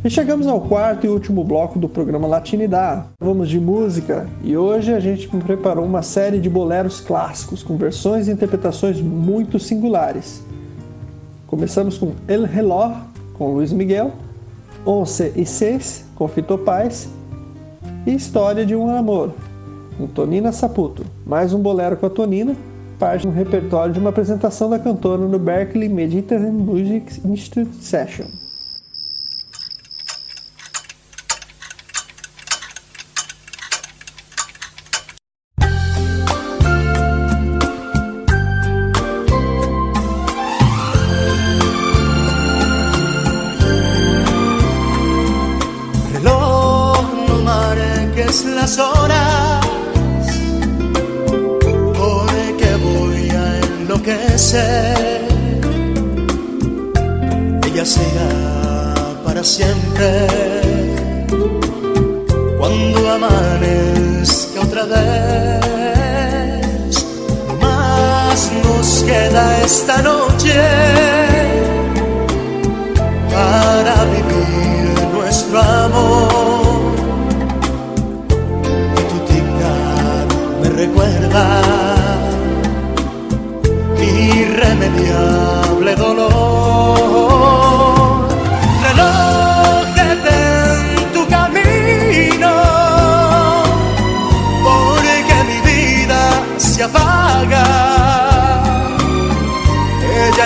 Speaker 2: E chegamos ao quarto e último bloco do programa Latinidade. Vamos de música e hoje a gente preparou uma série de boleros clássicos com versões e interpretações muito singulares. Começamos com El Reloj com Luiz Miguel, Once e Seis com Fito Paz e História de um Amor com Tonina Saputo. Mais um bolero com a Tonina, parte do repertório de uma apresentação da cantora no Berkeley Mediterranean Music Institute Session.
Speaker 24: Siempre cuando amanezca otra vez. Más nos queda esta noche para vivir nuestro amor. Y tu tic-tac me recuerda irremediable dolor.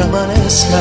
Speaker 12: amanezca.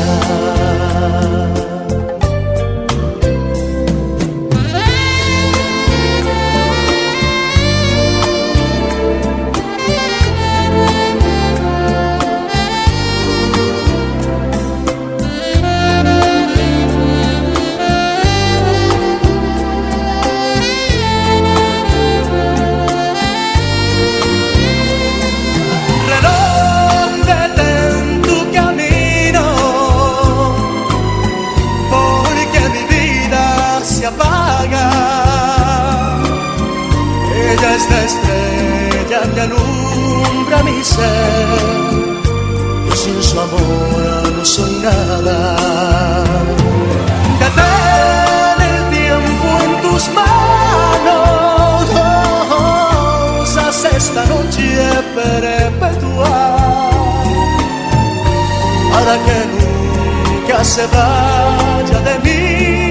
Speaker 12: Es la estrella que alumbra mi ser, y sin su amor no soy nada. Detén el tiempo en tus manos, haz esta noche perpetua. Para que nunca se vaya de mí,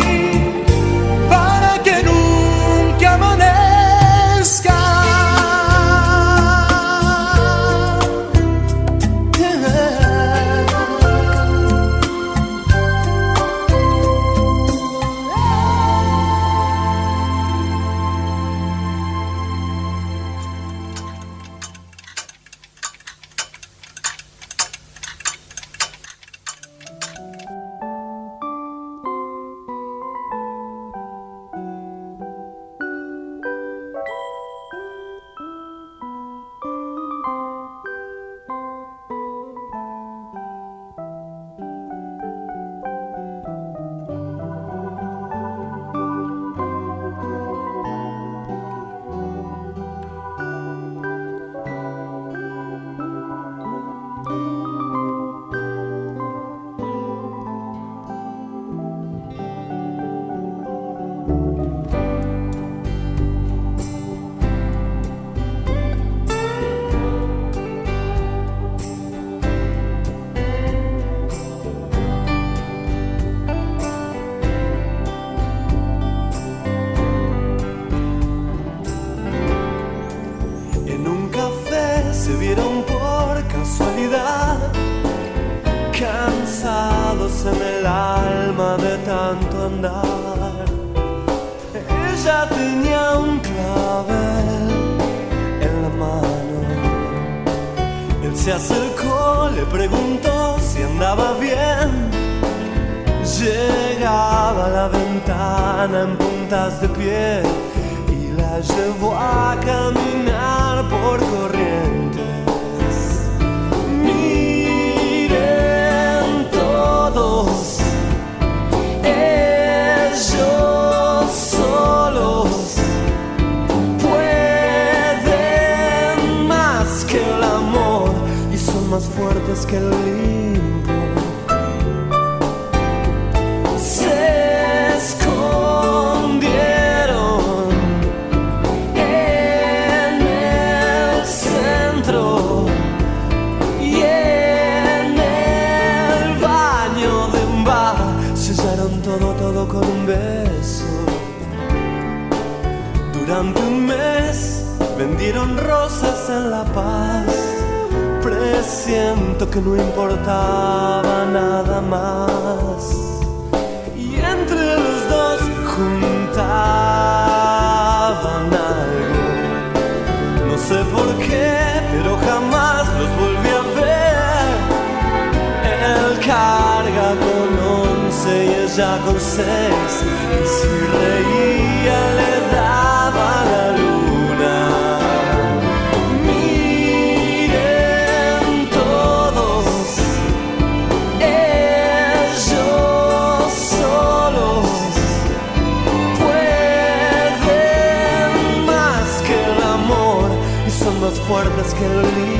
Speaker 12: de pie y la llevó a caminar por corrientes. Miren todos, ellos solos pueden más que el amor y son más fuertes que el limbo. Que no importaba nada más. Y entre los dos juntaban algo. No sé por qué, pero jamás los volví a ver. Él carga con once y ella con seis. Y si reía fuertes que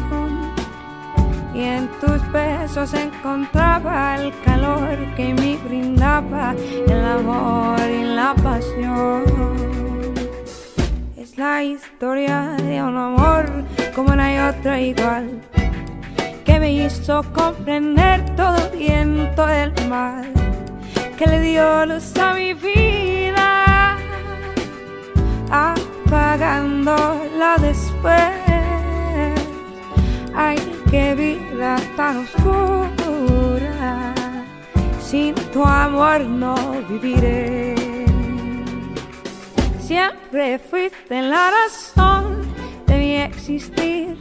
Speaker 25: y en tus besos encontraba el calor que me brindaba el amor y la pasión. Es la historia de un amor como no hay otro igual, que me hizo comprender todo el viento del mal, que le dio luz a mi vida, apagándola después. Ay, qué vida tan oscura. Sin tu amor no viviré. Siempre fuiste la razón de mi existir.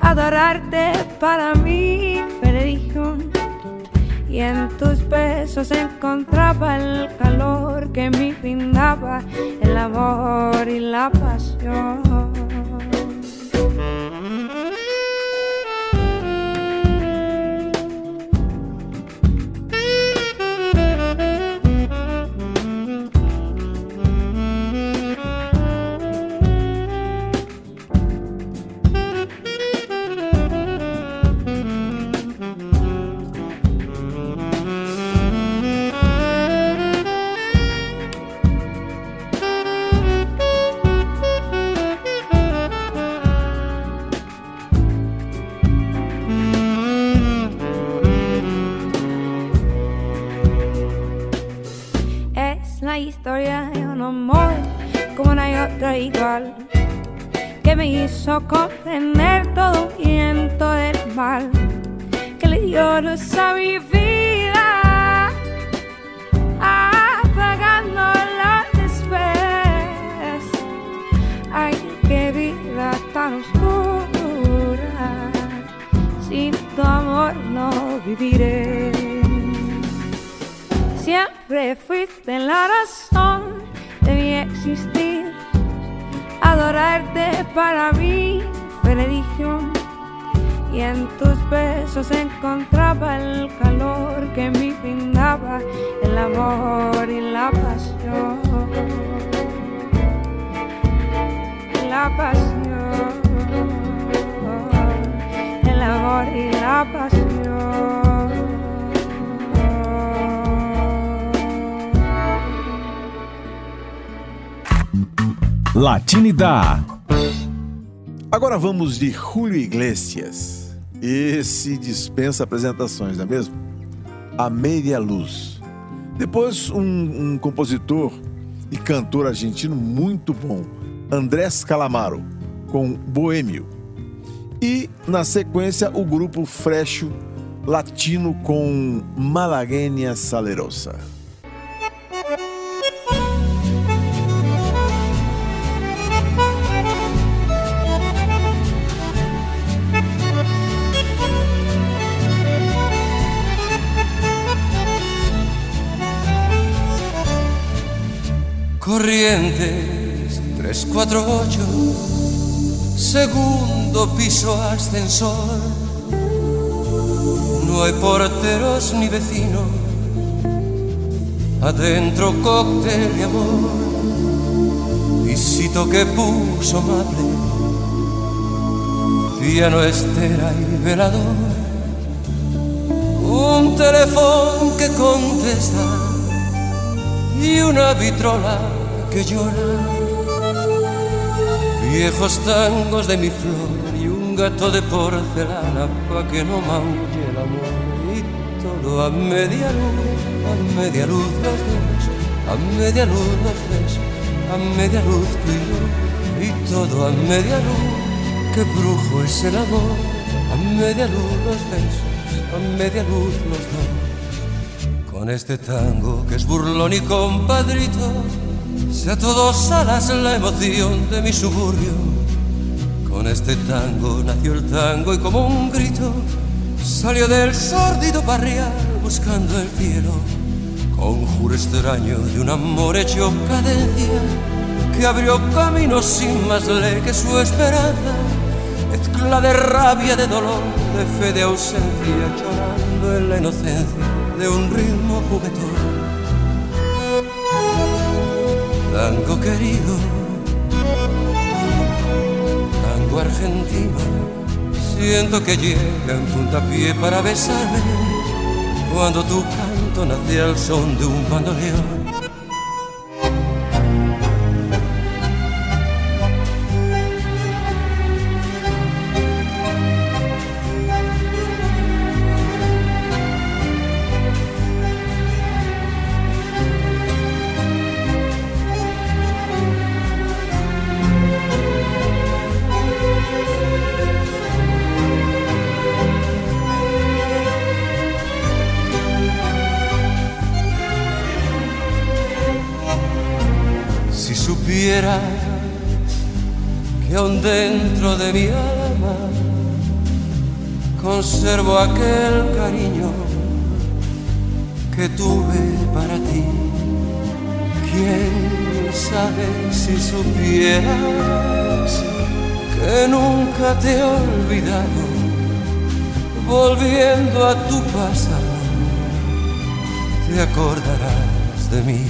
Speaker 25: Adorarte para mí religión. Y en tus besos encontraba el calor que me brindaba el amor y la pasión. Adorarte para mí fue religión. Y en tus besos encontraba el calor que me brindaba el amor y la pasión. La pasión. El amor y la pasión.
Speaker 7: Latinidad.
Speaker 3: Agora vamos de Julio Iglesias. Esse dispensa apresentações, não é mesmo? A Meia Luz. Depois, um, um compositor e cantor argentino muito bom, Andrés Calamaro, com Boêmio. E, na sequência, o grupo Frecho Latino com Malagueña Salerosa.
Speaker 26: Corrientes 348, segundo piso ascensor. No hay porteros ni vecinos, adentro cóctel de amor. Visito que puso amable, piano estera y velador. Un teléfono que contesta y una vitrola que llora. Viejos tangos de mi flor y un gato de porcelana pa' que no maulle el amor. Y todo a media luz, a media luz los dos, a media luz los tres, a media luz tú y yo. Y todo a media luz, qué brujo es el amor. A media luz los besos, a media luz los dos. Con este tango que es burlón y compadrito, sea todos alas la emoción de mi suburbio. Con este tango nació el tango y como un grito salió del sórdido barrial buscando el cielo. Conjuro extraño de un amor hecho cadencia que abrió camino sin más ley que su esperanza. Mezcla de rabia, de dolor, de fe, de ausencia, llorando en la inocencia de un ritmo juguetón. Tango querido, tango argentino, siento que llega en puntapié para besarme cuando tu canto nace al son de un bandoneón. Que aún dentro de mi alma conservo aquel cariño que tuve para ti. ¿Quién sabe si supieras que nunca te he olvidado? Volviendo a tu pasado, te acordarás de mí.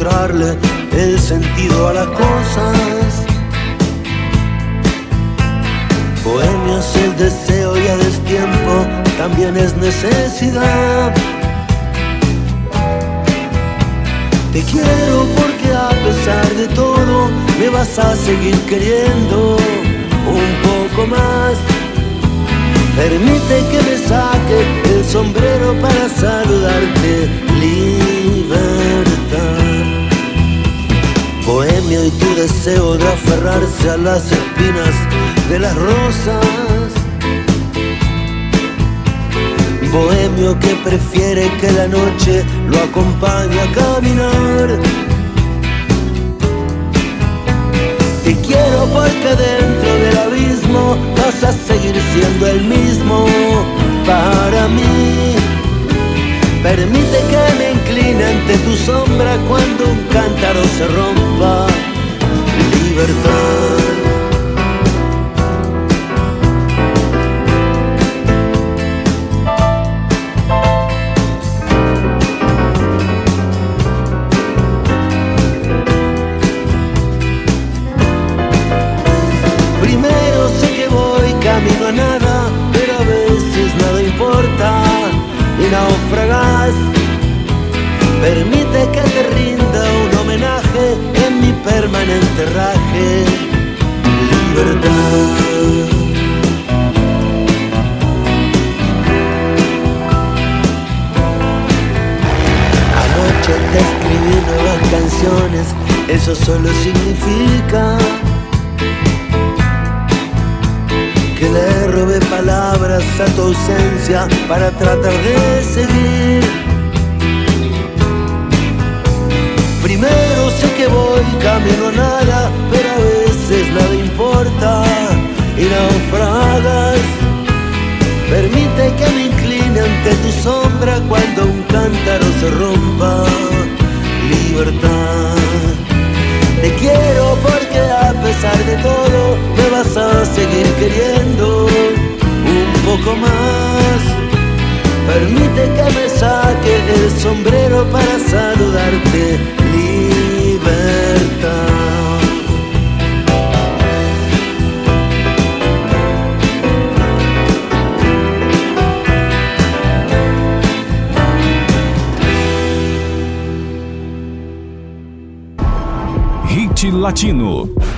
Speaker 12: El sentido a las cosas. Bohemio es el deseo y a destiempo también es necesidad. Te quiero porque a pesar de todo me vas a seguir queriendo un poco más. Permite que me saque el sombrero para saludarte, libertad. Bohemio y tu deseo de aferrarse a las espinas de las rosas. Bohemio que prefiere que la noche lo acompañe a caminar. Te quiero porque dentro del abismo vas a seguir siendo el mismo para mí. Permite que me incline ante tu sombra cuando un cántaro se rompa. Libertad. Para tratar de
Speaker 7: Hit Latino.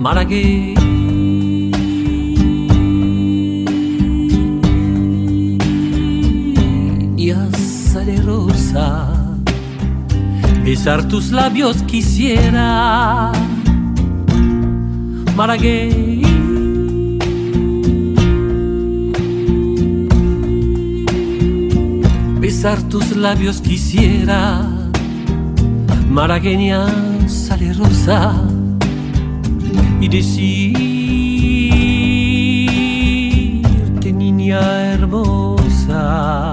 Speaker 27: Malagueña salerosa, besar tus labios quisiera. Malagueña besar tus labios quisiera, maragueña salerosa, y decirte niña hermosa.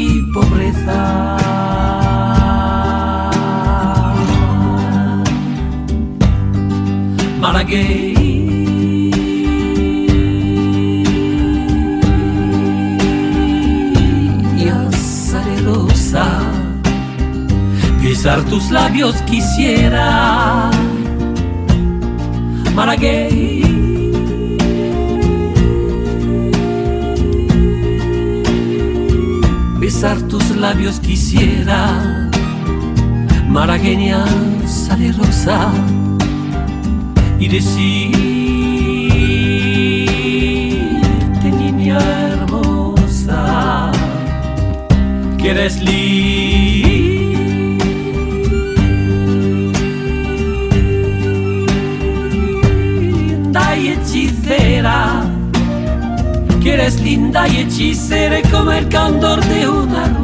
Speaker 27: pobreza. Malagueña besar tus labios quisiera. Malagueña labios quisiera, maragueña salerosa, y decirte niña hermosa, que eres linda y hechicera que eres linda y hechicera como el candor de una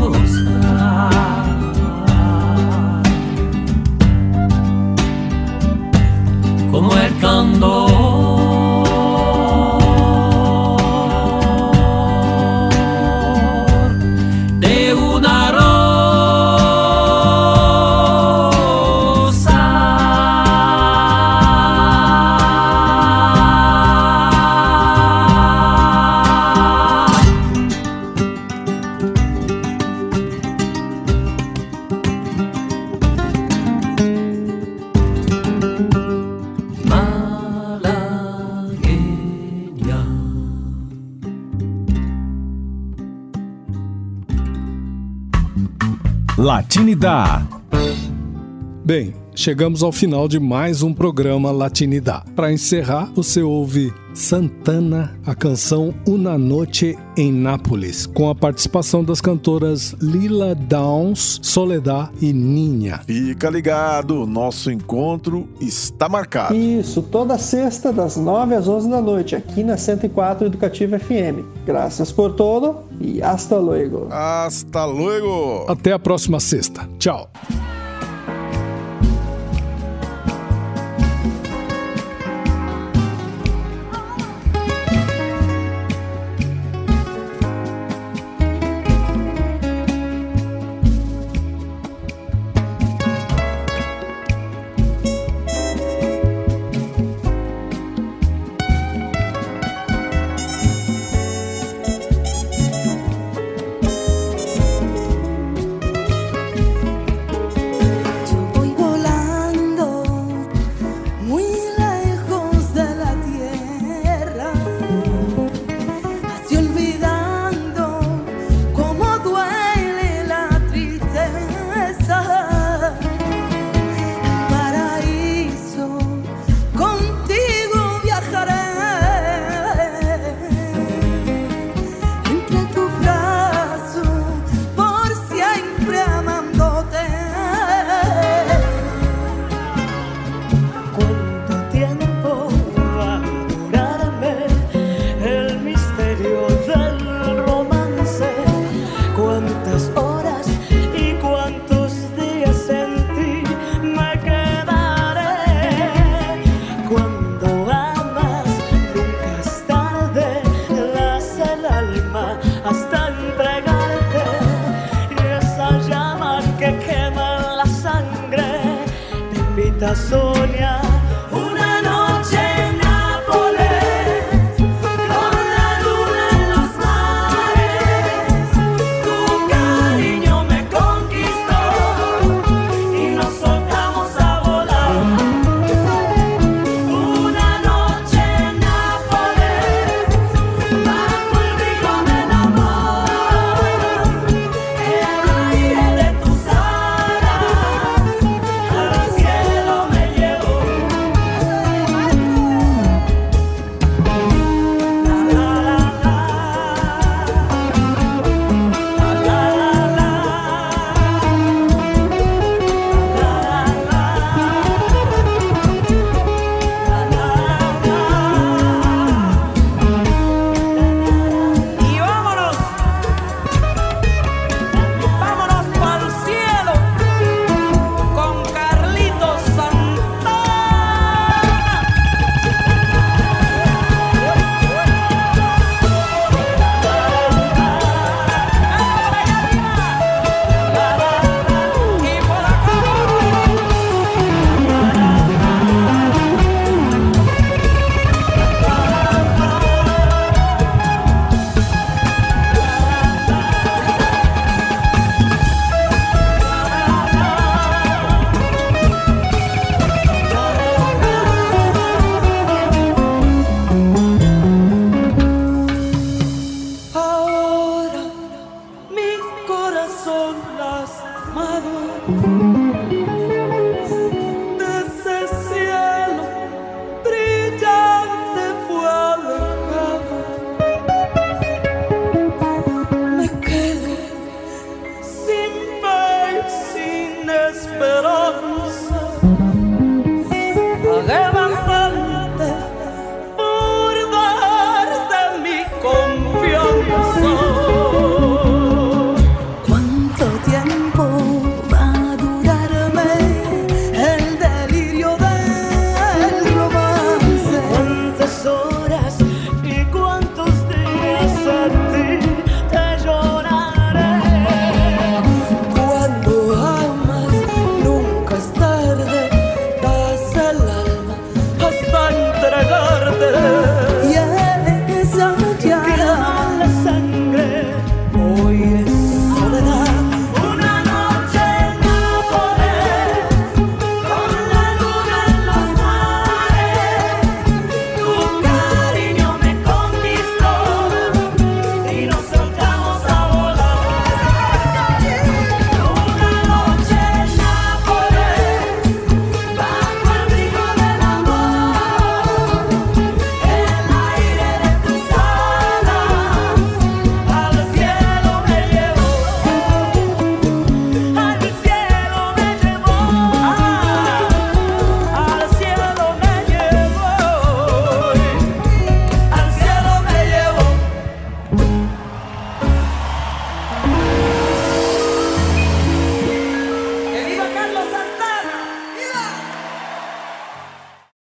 Speaker 28: chegamos ao final de mais um programa Latinidad. Para encerrar, você ouve Santana, a canção Una Noche em Nápoles, com a participação das cantoras Lila Downs, Soledad e Ninha.
Speaker 3: Fica ligado, nosso encontro está marcado.
Speaker 2: Isso, toda sexta, das 9 às 11 da noite, aqui na 104 Educativa FM. Graças por todo e hasta luego.
Speaker 3: Hasta luego.
Speaker 28: Até a próxima sexta. Tchau.